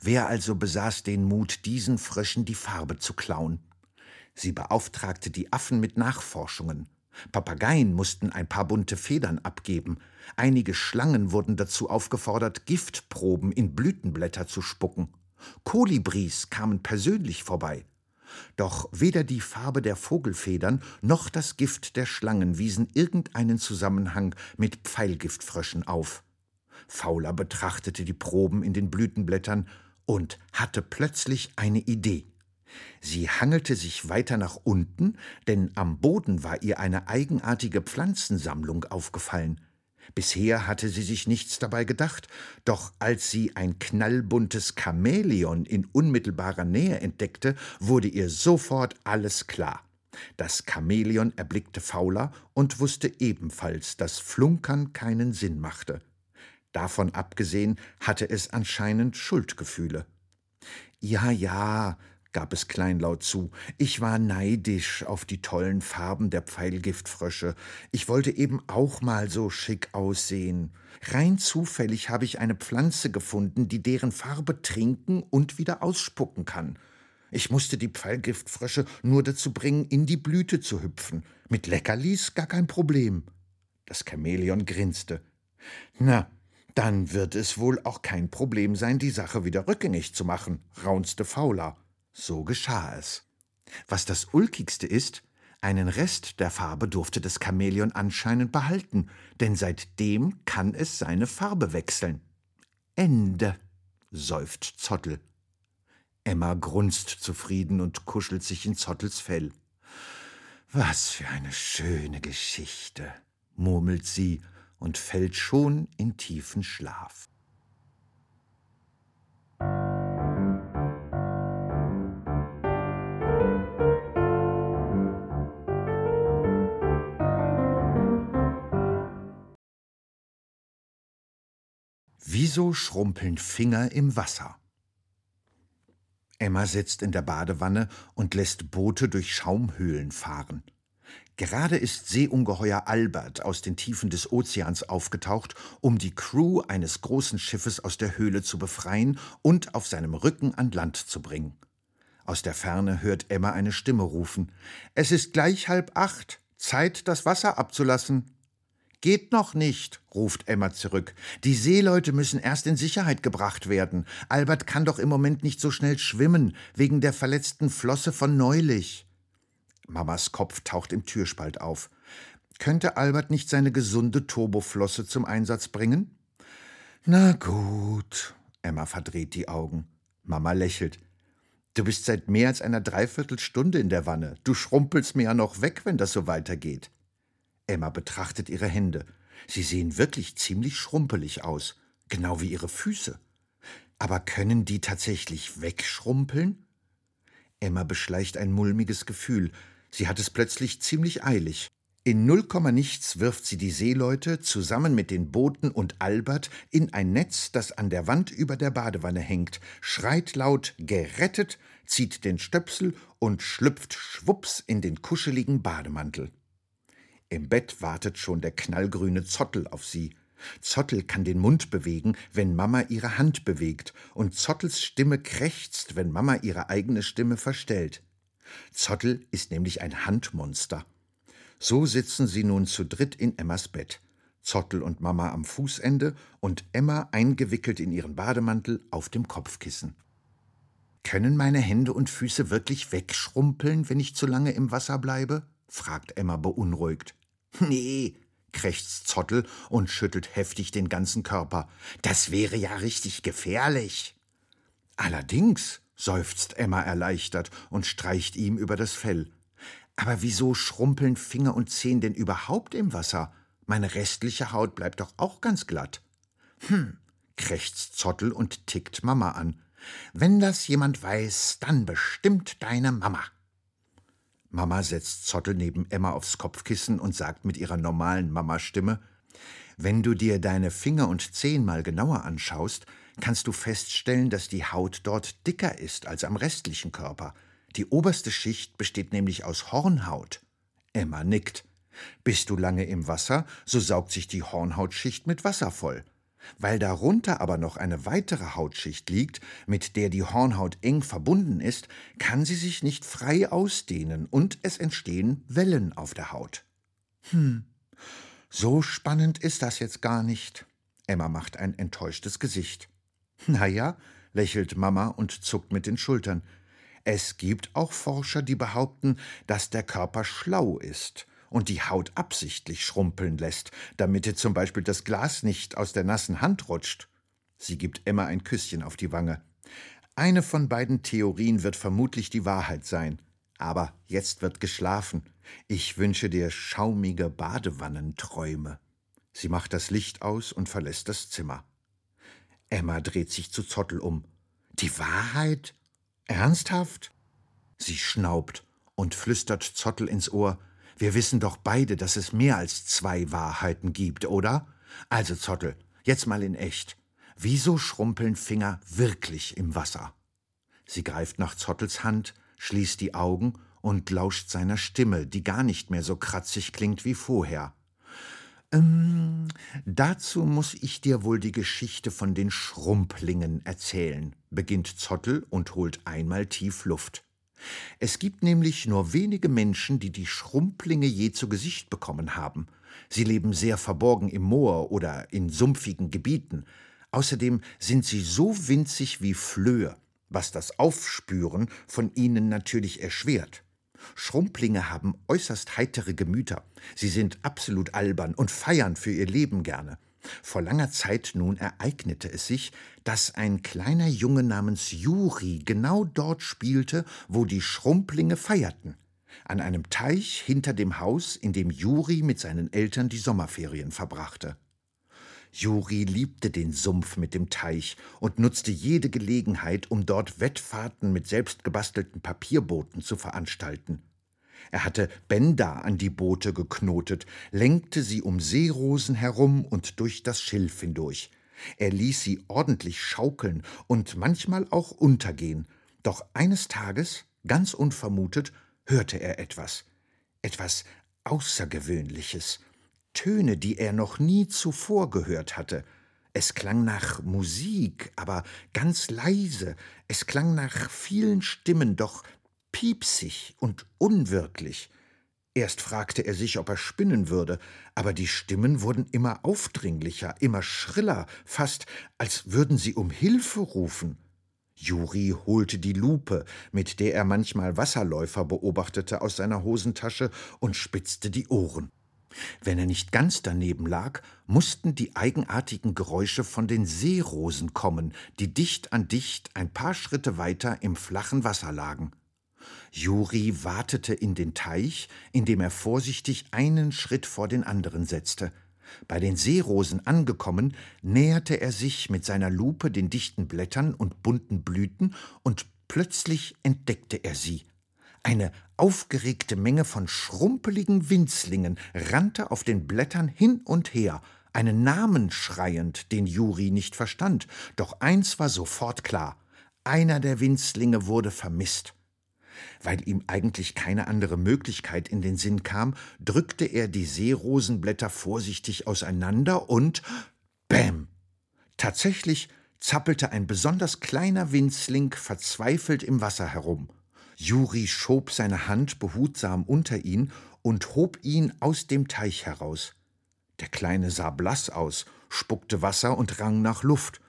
S2: Wer also besaß den Mut, diesen Fröschen die Farbe zu klauen? Sie beauftragte die Affen mit Nachforschungen. Papageien mussten ein paar bunte Federn abgeben. Einige Schlangen wurden dazu aufgefordert, Giftproben in Blütenblätter zu spucken. Kolibris kamen persönlich vorbei. Doch weder die Farbe der Vogelfedern noch das Gift der Schlangen wiesen irgendeinen Zusammenhang mit Pfeilgiftfröschen auf. Fauler betrachtete die Proben in den Blütenblättern und hatte plötzlich eine Idee. Sie hangelte sich weiter nach unten, denn am Boden war ihr eine eigenartige Pflanzensammlung aufgefallen. Bisher hatte sie sich nichts dabei gedacht, doch als sie ein knallbuntes Chamäleon in unmittelbarer Nähe entdeckte, wurde ihr sofort alles klar. Das Chamäleon erblickte Fauler und wusste ebenfalls, dass Flunkern keinen Sinn machte. Davon abgesehen hatte es anscheinend Schuldgefühle. Ja, ja, gab es kleinlaut zu, ich war neidisch auf die tollen Farben der Pfeilgiftfrösche. Ich wollte eben auch mal so schick aussehen. Rein zufällig habe ich eine Pflanze gefunden, die deren Farbe trinken und wieder ausspucken kann. Ich musste die Pfeilgiftfrösche nur dazu bringen, in die Blüte zu hüpfen. Mit Leckerlis gar kein Problem. Das Chamäleon grinste. Na, dann wird es wohl auch kein Problem sein, die Sache wieder rückgängig zu machen, raunzte Fauler. So geschah es. Was das Ulkigste ist, einen Rest der Farbe durfte das Chamäleon anscheinend behalten, denn seitdem kann es seine Farbe wechseln. Ende, seufzt Zottel. Emma grunzt zufrieden und kuschelt sich in Zottels Fell. Was für eine schöne Geschichte, murmelt sie und fällt schon in tiefen Schlaf. Wieso schrumpeln Finger im Wasser? Emma sitzt in der Badewanne und lässt Boote durch Schaumhöhlen fahren. Gerade ist Seeungeheuer Albert aus den Tiefen des Ozeans aufgetaucht, um die Crew eines großen Schiffes aus der Höhle zu befreien und auf seinem Rücken an Land zu bringen. Aus der Ferne hört Emma eine Stimme rufen. Es ist gleich halb acht. Zeit, das Wasser abzulassen. Geht noch nicht, ruft Emma zurück. Die Seeleute müssen erst in Sicherheit gebracht werden. Albert kann doch im Moment nicht so schnell schwimmen, wegen der verletzten Flosse von neulich. Mamas Kopf taucht im Türspalt auf. Könnte Albert nicht seine gesunde Turboflosse zum Einsatz bringen? Na gut. Emma verdreht die Augen. Mama lächelt. Du bist seit mehr als einer Dreiviertelstunde in der Wanne. Du schrumpelst mir ja noch weg, wenn das so weitergeht. Emma betrachtet ihre Hände. Sie sehen wirklich ziemlich schrumpelig aus, genau wie ihre Füße. Aber können die tatsächlich wegschrumpeln? Emma beschleicht ein mulmiges Gefühl. Sie hat es plötzlich ziemlich eilig. In null Komma nichts wirft sie die Seeleute zusammen mit den Booten und Albert in ein Netz, das an der Wand über der Badewanne hängt, schreit laut gerettet, zieht den Stöpsel und schlüpft schwups in den kuscheligen Bademantel. Im Bett wartet schon der knallgrüne Zottel auf sie. Zottel kann den Mund bewegen, wenn Mama ihre Hand bewegt, und Zottels Stimme krächzt, wenn Mama ihre eigene Stimme verstellt. Zottel ist nämlich ein Handmonster. So sitzen sie nun zu dritt in Emmas Bett. Zottel und Mama am Fußende und Emma eingewickelt in ihren Bademantel auf dem Kopfkissen. Können meine Hände und Füße wirklich wegschrumpeln, wenn ich zu lange im Wasser bleibe? fragt Emma beunruhigt. Nee, krächzt Zottel und schüttelt heftig den ganzen Körper. Das wäre ja richtig gefährlich. Allerdings, seufzt Emma erleichtert und streicht ihm über das Fell. Aber wieso schrumpeln Finger und Zehen denn überhaupt im Wasser? Meine restliche Haut bleibt doch auch ganz glatt. Hm, krächzt Zottel und tickt Mama an. Wenn das jemand weiß, dann bestimmt deine Mama. Mama setzt Zottel neben Emma aufs Kopfkissen und sagt mit ihrer normalen Mama-Stimme: Wenn du dir deine Finger und Zehen mal genauer anschaust, kannst du feststellen, dass die Haut dort dicker ist als am restlichen Körper. Die oberste Schicht besteht nämlich aus Hornhaut. Emma nickt. Bist du lange im Wasser, so saugt sich die Hornhautschicht mit Wasser voll. Weil darunter aber noch eine weitere Hautschicht liegt, mit der die Hornhaut eng verbunden ist, kann sie sich nicht frei ausdehnen und es entstehen Wellen auf der Haut. Hm, so spannend ist das jetzt gar nicht. Emma macht ein enttäuschtes Gesicht. Na ja, lächelt Mama und zuckt mit den Schultern. Es gibt auch Forscher, die behaupten, dass der Körper schlau ist und die Haut absichtlich schrumpeln lässt, damit zum Beispiel das Glas nicht aus der nassen Hand rutscht. Sie gibt Emma ein Küsschen auf die Wange. Eine von beiden Theorien wird vermutlich die Wahrheit sein. Aber jetzt wird geschlafen. Ich wünsche dir schaumige Badewannenträume. Sie macht das Licht aus und verlässt das Zimmer. Emma dreht sich zu Zottel um. Die Wahrheit? Ernsthaft? Sie schnaubt und flüstert Zottel ins Ohr. Wir wissen doch beide, dass es mehr als zwei Wahrheiten gibt, oder? Also, Zottel, jetzt mal in echt. Wieso schrumpeln Finger wirklich im Wasser? Sie greift nach Zottels Hand, schließt die Augen und lauscht seiner Stimme, die gar nicht mehr so kratzig klingt wie vorher. Ähm, dazu muss ich dir wohl die Geschichte von den Schrumplingen erzählen, beginnt Zottel und holt einmal tief Luft. Es gibt nämlich nur wenige Menschen, die die Schrumplinge je zu Gesicht bekommen haben. Sie leben sehr verborgen im Moor oder in sumpfigen Gebieten. Außerdem sind sie so winzig wie Flöhe, was das Aufspüren von ihnen natürlich erschwert. Schrumplinge haben äußerst heitere Gemüter. Sie sind absolut albern und feiern für ihr Leben gerne. Vor langer Zeit nun ereignete es sich, dass ein kleiner Junge namens Juri genau dort spielte, wo die Schrumplinge feierten. An einem Teich hinter dem Haus, in dem Juri mit seinen Eltern die Sommerferien verbrachte. Juri liebte den Sumpf mit dem Teich und nutzte jede Gelegenheit, um dort Wettfahrten mit selbstgebastelten Papierbooten zu veranstalten. Er hatte Bänder an die Boote geknotet, lenkte sie um Seerosen herum und durch das Schilf hindurch. Er ließ sie ordentlich schaukeln und manchmal auch untergehen. Doch eines Tages, ganz unvermutet, hörte er etwas. Etwas Außergewöhnliches. Töne, die er noch nie zuvor gehört hatte. Es klang nach Musik, aber ganz leise. Es klang nach vielen Stimmen, doch piepsig und unwirklich. Erst fragte er sich, ob er spinnen würde, aber die Stimmen wurden immer aufdringlicher, immer schriller, fast als würden sie um Hilfe rufen. Juri holte die Lupe, mit der er manchmal Wasserläufer beobachtete, aus seiner Hosentasche und spitzte die Ohren. Wenn er nicht ganz daneben lag, mussten die eigenartigen Geräusche von den Seerosen kommen, die dicht an dicht ein paar Schritte weiter im flachen Wasser lagen. Juri watete in den Teich, indem er vorsichtig einen Schritt vor den anderen setzte. Bei den Seerosen angekommen, näherte er sich mit seiner Lupe den dichten Blättern und bunten Blüten, und plötzlich entdeckte er sie. Eine aufgeregte Menge von schrumpeligen Winzlingen rannte auf den Blättern hin und her, einen Namen schreiend, den Juri nicht verstand, doch eins war sofort klar einer der Winzlinge wurde vermisst. Weil ihm eigentlich keine andere Möglichkeit in den Sinn kam, drückte er die Seerosenblätter vorsichtig auseinander und Bäm! Tatsächlich zappelte ein besonders kleiner Winzling verzweifelt im Wasser herum. Juri schob seine Hand behutsam unter ihn und hob ihn aus dem Teich heraus. Der Kleine sah blass aus, spuckte Wasser und rang nach Luft.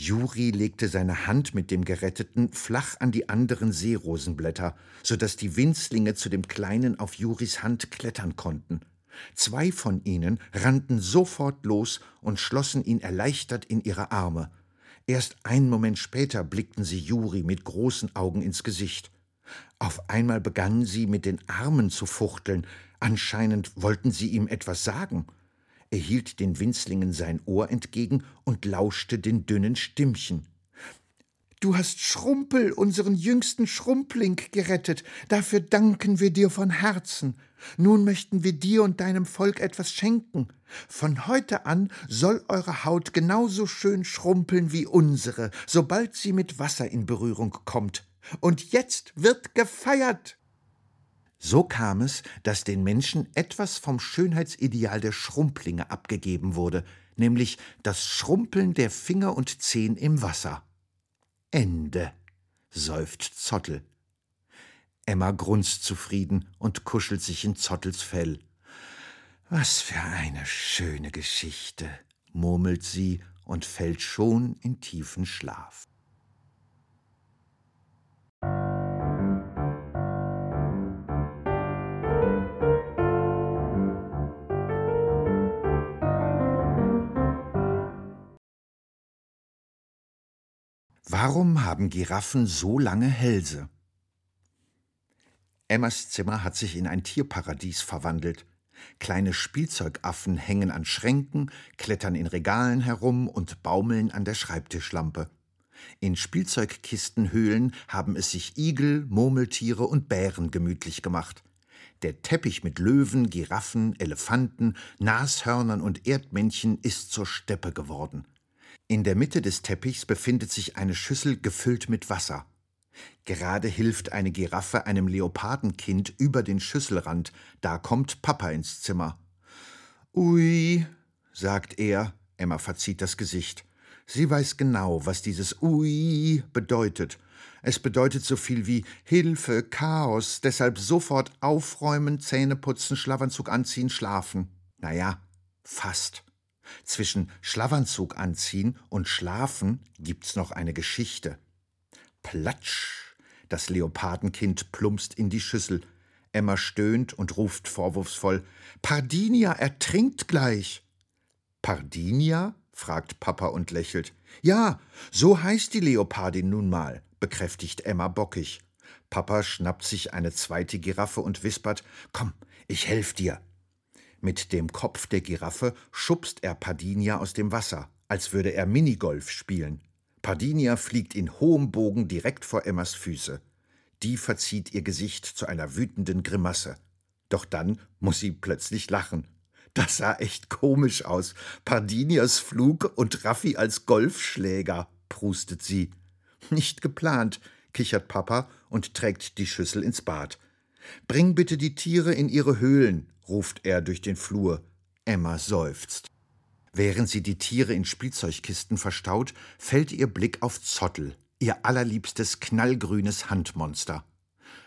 S2: Juri legte seine Hand mit dem Geretteten flach an die anderen Seerosenblätter, so dass die Winzlinge zu dem Kleinen auf Juris Hand klettern konnten. Zwei von ihnen rannten sofort los und schlossen ihn erleichtert in ihre Arme. Erst einen Moment später blickten sie Juri mit großen Augen ins Gesicht. Auf einmal begannen sie mit den Armen zu fuchteln, anscheinend wollten sie ihm etwas sagen. Er hielt den Winzlingen sein Ohr entgegen und lauschte den dünnen Stimmchen. Du hast Schrumpel, unseren jüngsten Schrumpling, gerettet. Dafür danken wir dir von Herzen. Nun möchten wir dir und deinem Volk etwas schenken. Von heute an soll eure Haut genauso schön schrumpeln wie unsere, sobald sie mit Wasser in Berührung kommt. Und jetzt wird gefeiert. So kam es, dass den Menschen etwas vom Schönheitsideal der Schrumplinge abgegeben wurde, nämlich das Schrumpeln der Finger und Zehen im Wasser. Ende, seufzt Zottel. Emma grunzt zufrieden und kuschelt sich in Zottels Fell. Was für eine schöne Geschichte, murmelt sie und fällt schon in tiefen Schlaf. Warum haben Giraffen so lange Hälse? Emmas Zimmer hat sich in ein Tierparadies verwandelt. Kleine Spielzeugaffen hängen an Schränken, klettern in Regalen herum und baumeln an der Schreibtischlampe. In Spielzeugkistenhöhlen haben es sich Igel, Murmeltiere und Bären gemütlich gemacht. Der Teppich mit Löwen, Giraffen, Elefanten, Nashörnern und Erdmännchen ist zur Steppe geworden. In der Mitte des Teppichs befindet sich eine Schüssel gefüllt mit Wasser. Gerade hilft eine Giraffe einem Leopardenkind über den Schüsselrand, da kommt Papa ins Zimmer. Ui, sagt er, Emma verzieht das Gesicht. Sie weiß genau, was dieses Ui bedeutet. Es bedeutet so viel wie Hilfe, Chaos, deshalb sofort aufräumen, Zähne putzen, Schlafanzug anziehen, schlafen. Naja, fast. Zwischen Schlafanzug anziehen und Schlafen gibt's noch eine Geschichte. Platsch! Das Leopardenkind plumpst in die Schüssel. Emma stöhnt und ruft vorwurfsvoll: Pardinia ertrinkt gleich! Pardinia? fragt Papa und lächelt. Ja, so heißt die Leopardin nun mal, bekräftigt Emma bockig. Papa schnappt sich eine zweite Giraffe und wispert: Komm, ich helf dir. Mit dem Kopf der Giraffe schubst er Pardinia aus dem Wasser, als würde er Minigolf spielen. Pardinia fliegt in hohem Bogen direkt vor Emmas Füße. Die verzieht ihr Gesicht zu einer wütenden Grimasse. Doch dann muss sie plötzlich lachen. Das sah echt komisch aus. Pardinias Flug und Raffi als Golfschläger, prustet sie. Nicht geplant, kichert Papa und trägt die Schüssel ins Bad. Bring bitte die Tiere in ihre Höhlen, ruft er durch den Flur. Emma seufzt. Während sie die Tiere in Spielzeugkisten verstaut, fällt ihr Blick auf Zottel, ihr allerliebstes knallgrünes Handmonster.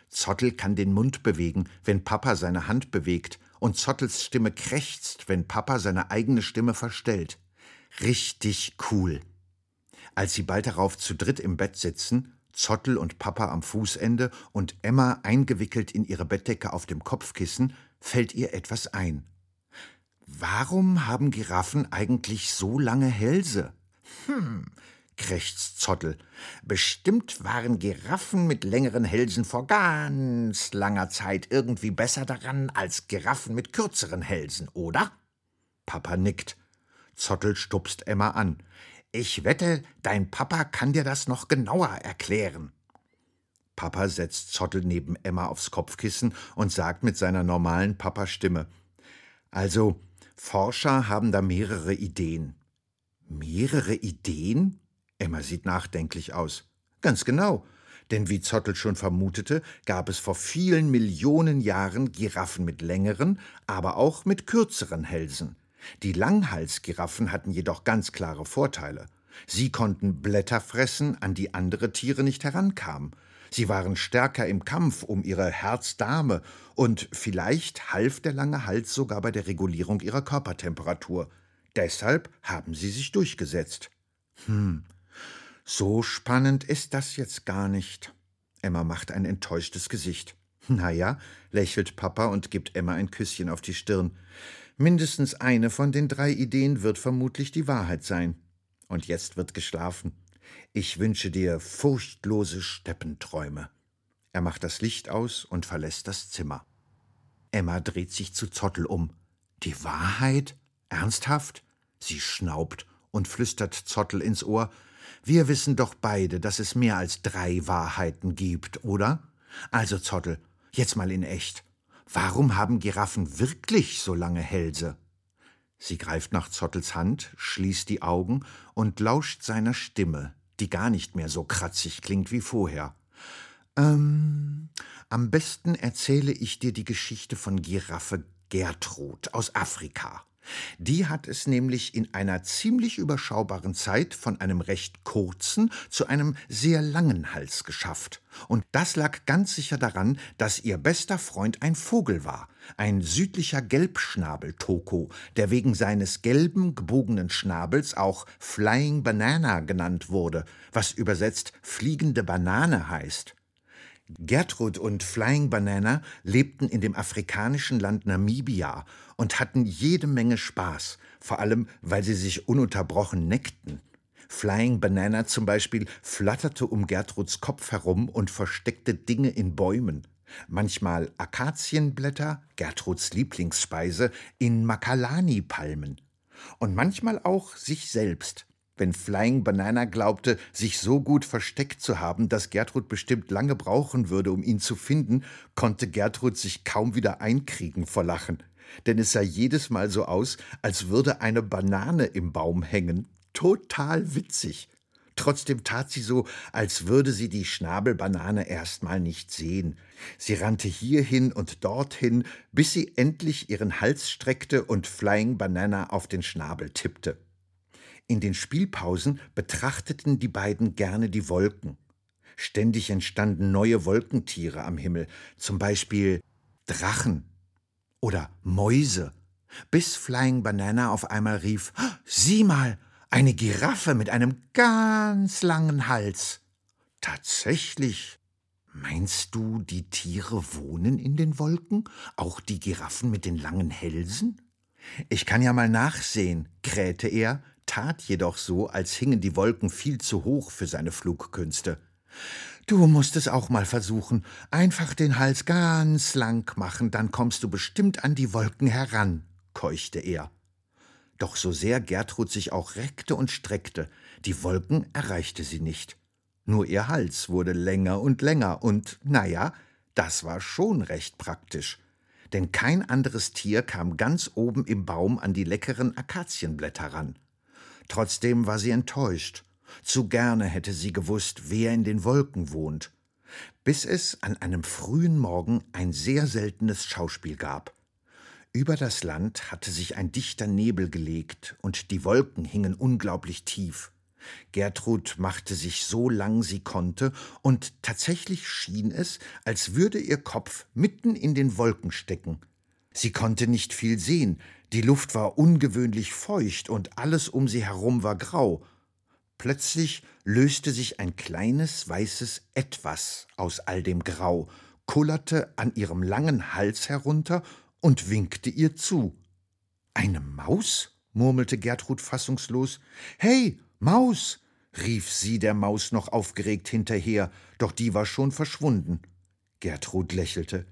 S2: Zottel kann den Mund bewegen, wenn Papa seine Hand bewegt, und Zottels Stimme krächzt, wenn Papa seine eigene Stimme verstellt. Richtig cool. Als sie bald darauf zu dritt im Bett sitzen, Zottel und Papa am Fußende und Emma eingewickelt in ihre Bettdecke auf dem Kopfkissen, fällt ihr etwas ein. Warum haben Giraffen eigentlich so lange Hälse? Hm, krächzt Zottel. Bestimmt waren Giraffen mit längeren Hälsen vor ganz langer Zeit irgendwie besser daran als Giraffen mit kürzeren Hälsen, oder? Papa nickt. Zottel stupst Emma an. Ich wette, dein Papa kann dir das noch genauer erklären. Papa setzt Zottel neben Emma aufs Kopfkissen und sagt mit seiner normalen Papa-Stimme: Also, Forscher haben da mehrere Ideen. Mehrere Ideen? Emma sieht nachdenklich aus. Ganz genau. Denn wie Zottel schon vermutete, gab es vor vielen Millionen Jahren Giraffen mit längeren, aber auch mit kürzeren Hälsen. Die Langhalsgiraffen hatten jedoch ganz klare Vorteile. Sie konnten Blätter fressen, an die andere Tiere nicht herankamen. Sie waren stärker im Kampf um ihre Herzdame, und vielleicht half der lange Hals sogar bei der Regulierung ihrer Körpertemperatur. Deshalb haben sie sich durchgesetzt. Hm, so spannend ist das jetzt gar nicht. Emma macht ein enttäuschtes Gesicht. Na ja, lächelt Papa und gibt Emma ein Küsschen auf die Stirn. Mindestens eine von den drei Ideen wird vermutlich die Wahrheit sein. Und jetzt wird geschlafen. Ich wünsche dir furchtlose Steppenträume. Er macht das Licht aus und verlässt das Zimmer. Emma dreht sich zu Zottel um. Die Wahrheit? Ernsthaft? Sie schnaubt und flüstert Zottel ins Ohr. Wir wissen doch beide, dass es mehr als drei Wahrheiten gibt, oder? Also, Zottel, jetzt mal in echt. Warum haben Giraffen wirklich so lange Hälse? Sie greift nach Zottels Hand, schließt die Augen und lauscht seiner Stimme, die gar nicht mehr so kratzig klingt wie vorher. Ähm, am besten erzähle ich dir die Geschichte von Giraffe Gertrud aus Afrika. Die hat es nämlich in einer ziemlich überschaubaren Zeit von einem recht kurzen zu einem sehr langen Hals geschafft. Und das lag ganz sicher daran, dass ihr bester Freund ein Vogel war, ein südlicher Gelbschnabel-Toko, der wegen seines gelben, gebogenen Schnabels auch Flying Banana genannt wurde, was übersetzt fliegende Banane heißt. Gertrud und Flying Banana lebten in dem afrikanischen Land Namibia und hatten jede Menge Spaß, vor allem weil sie sich ununterbrochen neckten. Flying Banana zum Beispiel flatterte um Gertruds Kopf herum und versteckte Dinge in Bäumen. Manchmal Akazienblätter, Gertruds Lieblingsspeise, in Makalani-Palmen. Und manchmal auch sich selbst, wenn Flying Banana glaubte, sich so gut versteckt zu haben, dass Gertrud bestimmt lange brauchen würde, um ihn zu finden, konnte Gertrud sich kaum wieder einkriegen vor Lachen. Denn es sah jedes Mal so aus, als würde eine Banane im Baum hängen. Total witzig. Trotzdem tat sie so, als würde sie die Schnabelbanane erstmal nicht sehen. Sie rannte hierhin und dorthin, bis sie endlich ihren Hals streckte und Flying Banana auf den Schnabel tippte. In den Spielpausen betrachteten die beiden gerne die Wolken. Ständig entstanden neue Wolkentiere am Himmel, zum Beispiel Drachen oder Mäuse, bis Flying Banana auf einmal rief: Sieh mal, eine Giraffe mit einem ganz langen Hals. Tatsächlich. Meinst du, die Tiere wohnen in den Wolken? Auch die Giraffen mit den langen Hälsen? Ich kann ja mal nachsehen, krähte er, tat jedoch so, als hingen die Wolken viel zu hoch für seine Flugkünste. Du musst es auch mal versuchen. Einfach den Hals ganz lang machen, dann kommst du bestimmt an die Wolken heran, keuchte er. Doch so sehr Gertrud sich auch reckte und streckte, die Wolken erreichte sie nicht. Nur ihr Hals wurde länger und länger, und na ja, das war schon recht praktisch. Denn kein anderes Tier kam ganz oben im Baum an die leckeren Akazienblätter ran. Trotzdem war sie enttäuscht. Zu gerne hätte sie gewusst, wer in den Wolken wohnt. Bis es an einem frühen Morgen ein sehr seltenes Schauspiel gab. Über das Land hatte sich ein dichter Nebel gelegt, und die Wolken hingen unglaublich tief. Gertrud machte sich so lang sie konnte, und tatsächlich schien es, als würde ihr Kopf mitten in den Wolken stecken. Sie konnte nicht viel sehen, die Luft war ungewöhnlich feucht und alles um sie herum war grau. Plötzlich löste sich ein kleines weißes Etwas aus all dem Grau, kullerte an ihrem langen Hals herunter und winkte ihr zu. Eine Maus? murmelte Gertrud fassungslos. Hey, Maus! rief sie der Maus noch aufgeregt hinterher, doch die war schon verschwunden. Gertrud lächelte.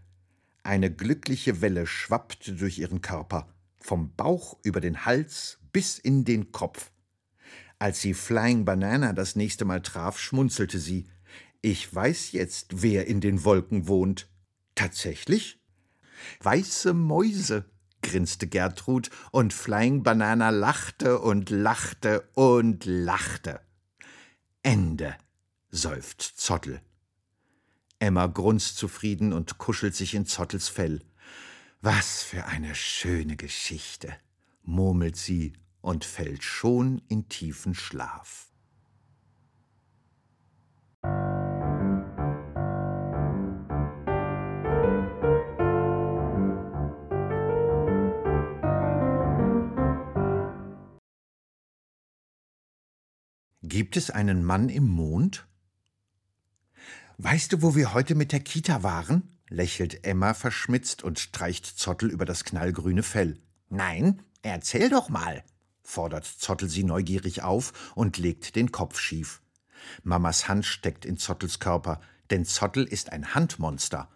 S2: Eine glückliche Welle schwappte durch ihren Körper, vom Bauch über den Hals bis in den Kopf. Als sie Flying Banana das nächste Mal traf, schmunzelte sie. Ich weiß jetzt, wer in den Wolken wohnt. Tatsächlich? Weiße Mäuse, grinste Gertrud, und Flying Banana lachte und lachte und lachte. Ende, seufzt Zottel. Emma grunzt zufrieden und kuschelt sich in Zottels Fell. Was für eine schöne Geschichte, murmelt sie und fällt schon in tiefen Schlaf. Gibt es einen Mann im Mond? Weißt du, wo wir heute mit der Kita waren? lächelt Emma verschmitzt und streicht Zottel über das knallgrüne Fell. Nein, erzähl doch mal, fordert Zottel sie neugierig auf und legt den Kopf schief. Mamas Hand steckt in Zottels Körper, denn Zottel ist ein Handmonster.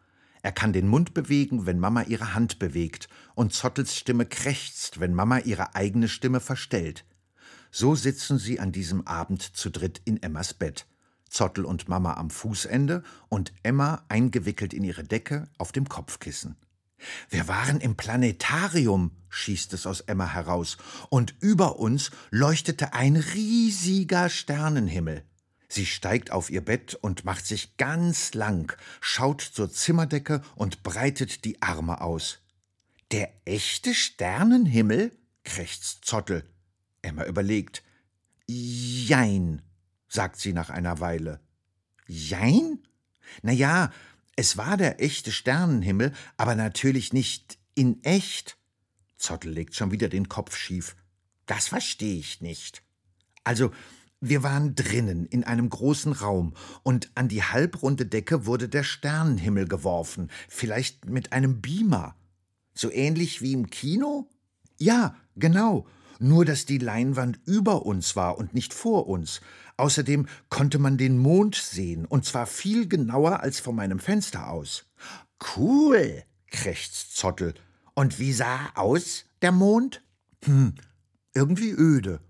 S2: Er kann den Mund bewegen, wenn Mama ihre Hand bewegt, und Zottels Stimme krächzt, wenn Mama ihre eigene Stimme verstellt. So sitzen sie an diesem Abend zu dritt in Emmas Bett. Zottel und Mama am Fußende und Emma eingewickelt in ihre Decke auf dem Kopfkissen. Wir waren im Planetarium, schießt es aus Emma heraus, und über uns leuchtete ein riesiger Sternenhimmel. Sie steigt auf ihr Bett und macht sich ganz lang, schaut zur Zimmerdecke und breitet die Arme aus. Der echte Sternenhimmel? krächzt Zottel. Emma überlegt. Jein, sagt sie nach einer Weile. Jein? Na ja, es war der echte Sternenhimmel, aber natürlich nicht in echt. Zottel legt schon wieder den Kopf schief. Das verstehe ich nicht. Also, wir waren drinnen in einem großen Raum und an die halbrunde Decke wurde der Sternenhimmel geworfen, vielleicht mit einem Beamer. So ähnlich wie im Kino? Ja, genau nur dass die Leinwand über uns war und nicht vor uns. Außerdem konnte man den Mond sehen, und zwar viel genauer als von meinem Fenster aus. Cool, krächzt Zottel. Und wie sah aus, der Mond? Hm, irgendwie öde.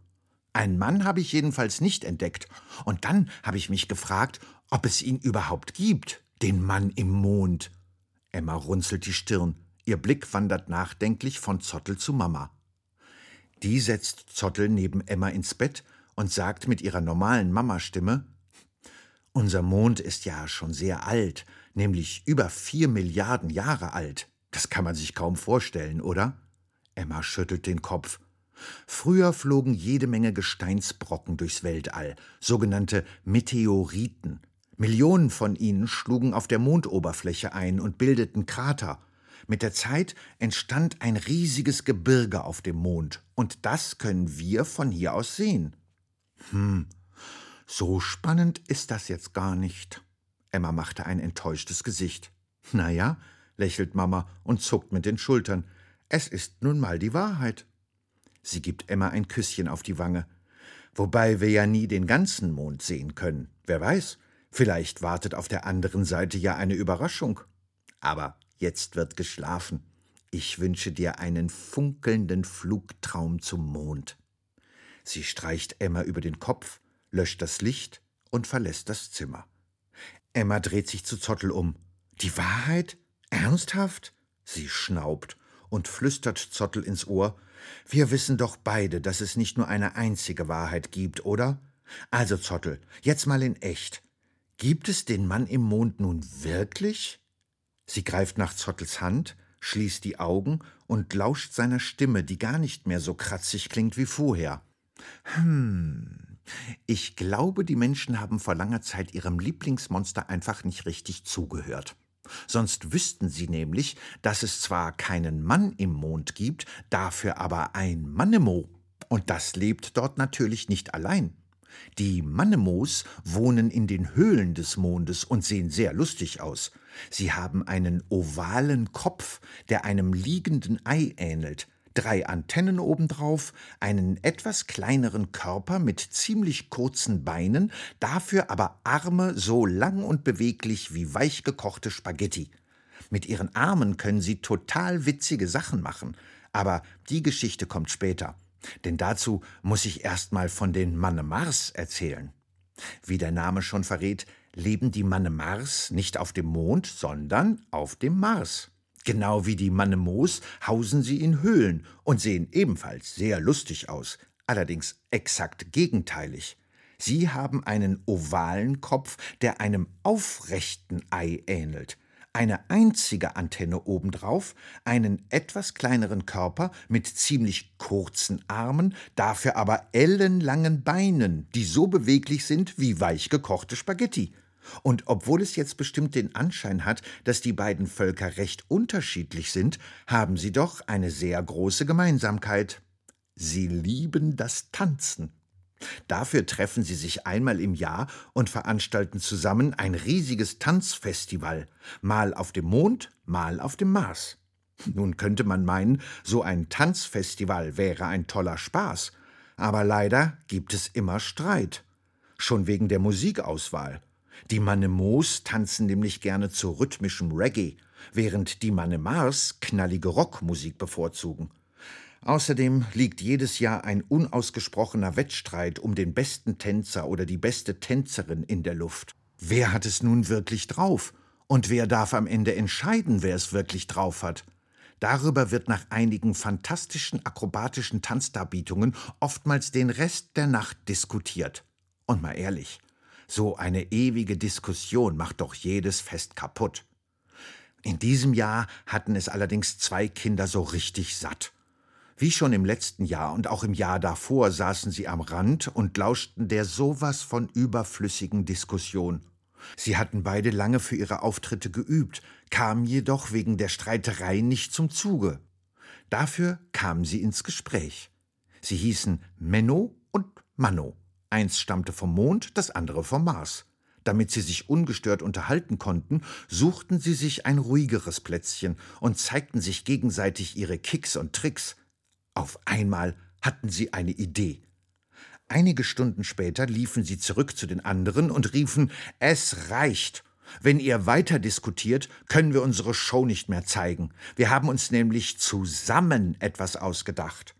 S2: Einen Mann habe ich jedenfalls nicht entdeckt. Und dann habe ich mich gefragt, ob es ihn überhaupt gibt, den Mann im Mond. Emma runzelt die Stirn. Ihr Blick wandert nachdenklich von Zottel zu Mama. Die setzt Zottel neben Emma ins Bett und sagt mit ihrer normalen Mamastimme Unser Mond ist ja schon sehr alt, nämlich über vier Milliarden Jahre alt. Das kann man sich kaum vorstellen, oder? Emma schüttelt den Kopf. Früher flogen jede Menge Gesteinsbrocken durchs Weltall, sogenannte Meteoriten. Millionen von ihnen schlugen auf der Mondoberfläche ein und bildeten Krater. Mit der Zeit entstand ein riesiges Gebirge auf dem Mond, und das können wir von hier aus sehen. Hm, so spannend ist das jetzt gar nicht. Emma machte ein enttäuschtes Gesicht. Na ja, lächelt Mama und zuckt mit den Schultern. Es ist nun mal die Wahrheit. Sie gibt Emma ein Küsschen auf die Wange. Wobei wir ja nie den ganzen Mond sehen können. Wer weiß, vielleicht wartet auf der anderen Seite ja eine Überraschung. Aber Jetzt wird geschlafen. Ich wünsche dir einen funkelnden Flugtraum zum Mond. Sie streicht Emma über den Kopf, löscht das Licht und verlässt das Zimmer. Emma dreht sich zu Zottel um. Die Wahrheit? Ernsthaft? Sie schnaubt und flüstert Zottel ins Ohr. Wir wissen doch beide, dass es nicht nur eine einzige Wahrheit gibt, oder? Also, Zottel, jetzt mal in echt. Gibt es den Mann im Mond nun wirklich? Sie greift nach Zottels Hand, schließt die Augen und lauscht seiner Stimme, die gar nicht mehr so kratzig klingt wie vorher. Hm, Ich glaube, die Menschen haben vor langer Zeit ihrem Lieblingsmonster einfach nicht richtig zugehört. Sonst wüssten sie nämlich, dass es zwar keinen Mann im Mond gibt, dafür aber ein Mannemo. Und das lebt dort natürlich nicht allein. Die Mannemos wohnen in den Höhlen des Mondes und sehen sehr lustig aus. Sie haben einen ovalen Kopf, der einem liegenden Ei ähnelt, drei Antennen obendrauf, einen etwas kleineren Körper mit ziemlich kurzen Beinen, dafür aber Arme so lang und beweglich wie weich gekochte Spaghetti. Mit ihren Armen können sie total witzige Sachen machen, aber die Geschichte kommt später. Denn dazu muss ich erst mal von den Mannemars erzählen. Wie der Name schon verrät, leben die Mannemars nicht auf dem Mond, sondern auf dem Mars. Genau wie die Mannemos hausen sie in Höhlen und sehen ebenfalls sehr lustig aus, allerdings exakt gegenteilig. Sie haben einen ovalen Kopf, der einem aufrechten Ei ähnelt, eine einzige Antenne obendrauf, einen etwas kleineren Körper mit ziemlich kurzen Armen, dafür aber ellenlangen Beinen, die so beweglich sind wie weich gekochte Spaghetti. Und obwohl es jetzt bestimmt den Anschein hat, dass die beiden Völker recht unterschiedlich sind, haben sie doch eine sehr große Gemeinsamkeit. Sie lieben das Tanzen. Dafür treffen sie sich einmal im Jahr und veranstalten zusammen ein riesiges Tanzfestival, mal auf dem Mond, mal auf dem Mars. Nun könnte man meinen, so ein Tanzfestival wäre ein toller Spaß, aber leider gibt es immer Streit. Schon wegen der Musikauswahl. Die Manemos tanzen nämlich gerne zu rhythmischem Reggae, während die Mannemars knallige Rockmusik bevorzugen. Außerdem liegt jedes Jahr ein unausgesprochener Wettstreit um den besten Tänzer oder die beste Tänzerin in der Luft. Wer hat es nun wirklich drauf? Und wer darf am Ende entscheiden, wer es wirklich drauf hat? Darüber wird nach einigen fantastischen akrobatischen Tanzdarbietungen oftmals den Rest der Nacht diskutiert. Und mal ehrlich, so eine ewige Diskussion macht doch jedes Fest kaputt. In diesem Jahr hatten es allerdings zwei Kinder so richtig satt. Wie schon im letzten Jahr und auch im Jahr davor saßen sie am Rand und lauschten der sowas von überflüssigen Diskussion. Sie hatten beide lange für ihre Auftritte geübt, kamen jedoch wegen der Streiterei nicht zum Zuge. Dafür kamen sie ins Gespräch. Sie hießen Menno und Manno. Eins stammte vom Mond, das andere vom Mars. Damit sie sich ungestört unterhalten konnten, suchten sie sich ein ruhigeres Plätzchen und zeigten sich gegenseitig ihre Kicks und Tricks. Auf einmal hatten sie eine Idee. Einige Stunden später liefen sie zurück zu den anderen und riefen Es reicht. Wenn ihr weiter diskutiert, können wir unsere Show nicht mehr zeigen. Wir haben uns nämlich zusammen etwas ausgedacht.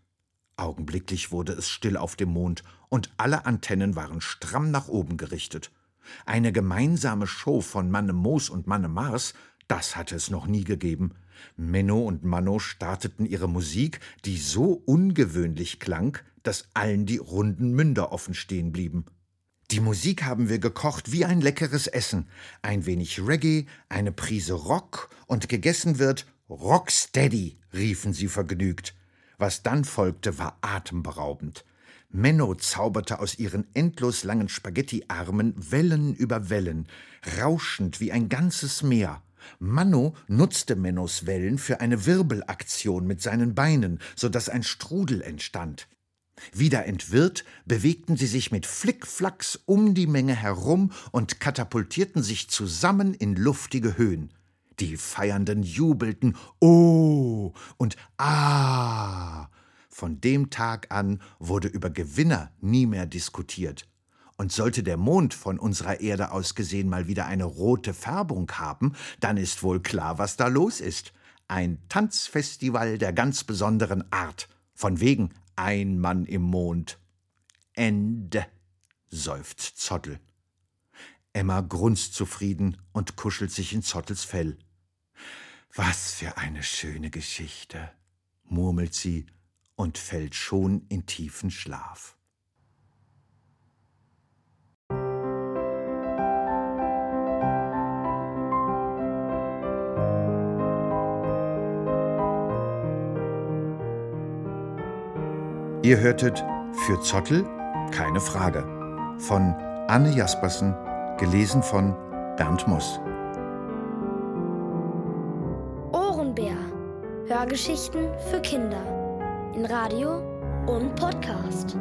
S2: Augenblicklich wurde es still auf dem Mond, und alle Antennen waren stramm nach oben gerichtet. Eine gemeinsame Show von Manne Moos und Manne Mars, das hatte es noch nie gegeben. Menno und Manno starteten ihre Musik, die so ungewöhnlich klang, dass allen die runden Münder offen stehen blieben. Die Musik haben wir gekocht wie ein leckeres Essen. Ein wenig Reggae, eine Prise Rock und gegessen wird Rocksteady, riefen sie vergnügt. Was dann folgte, war atemberaubend. Menno zauberte aus ihren endlos langen Spaghettiarmen Wellen über Wellen, rauschend wie ein ganzes Meer. Manno nutzte Mennos Wellen für eine Wirbelaktion mit seinen Beinen, so dass ein Strudel entstand. Wieder entwirrt, bewegten sie sich mit Flickflacks um die Menge herum und katapultierten sich zusammen in luftige Höhen. Die Feiernden jubelten Oh und Ah. Von dem Tag an wurde über Gewinner nie mehr diskutiert. Und sollte der Mond von unserer Erde aus gesehen mal wieder eine rote Färbung haben, dann ist wohl klar, was da los ist. Ein Tanzfestival der ganz besonderen Art. Von wegen ein Mann im Mond. Ende, seufzt Zottel. Emma grunzt zufrieden und kuschelt sich in Zottels Fell. Was für eine schöne Geschichte, murmelt sie und fällt schon in tiefen Schlaf. Ihr hörtet für Zottel keine Frage von Anne Jaspersen, gelesen von Bernd Muss.
S1: Ohrenbär. Hörgeschichten für Kinder. In Radio und Podcast.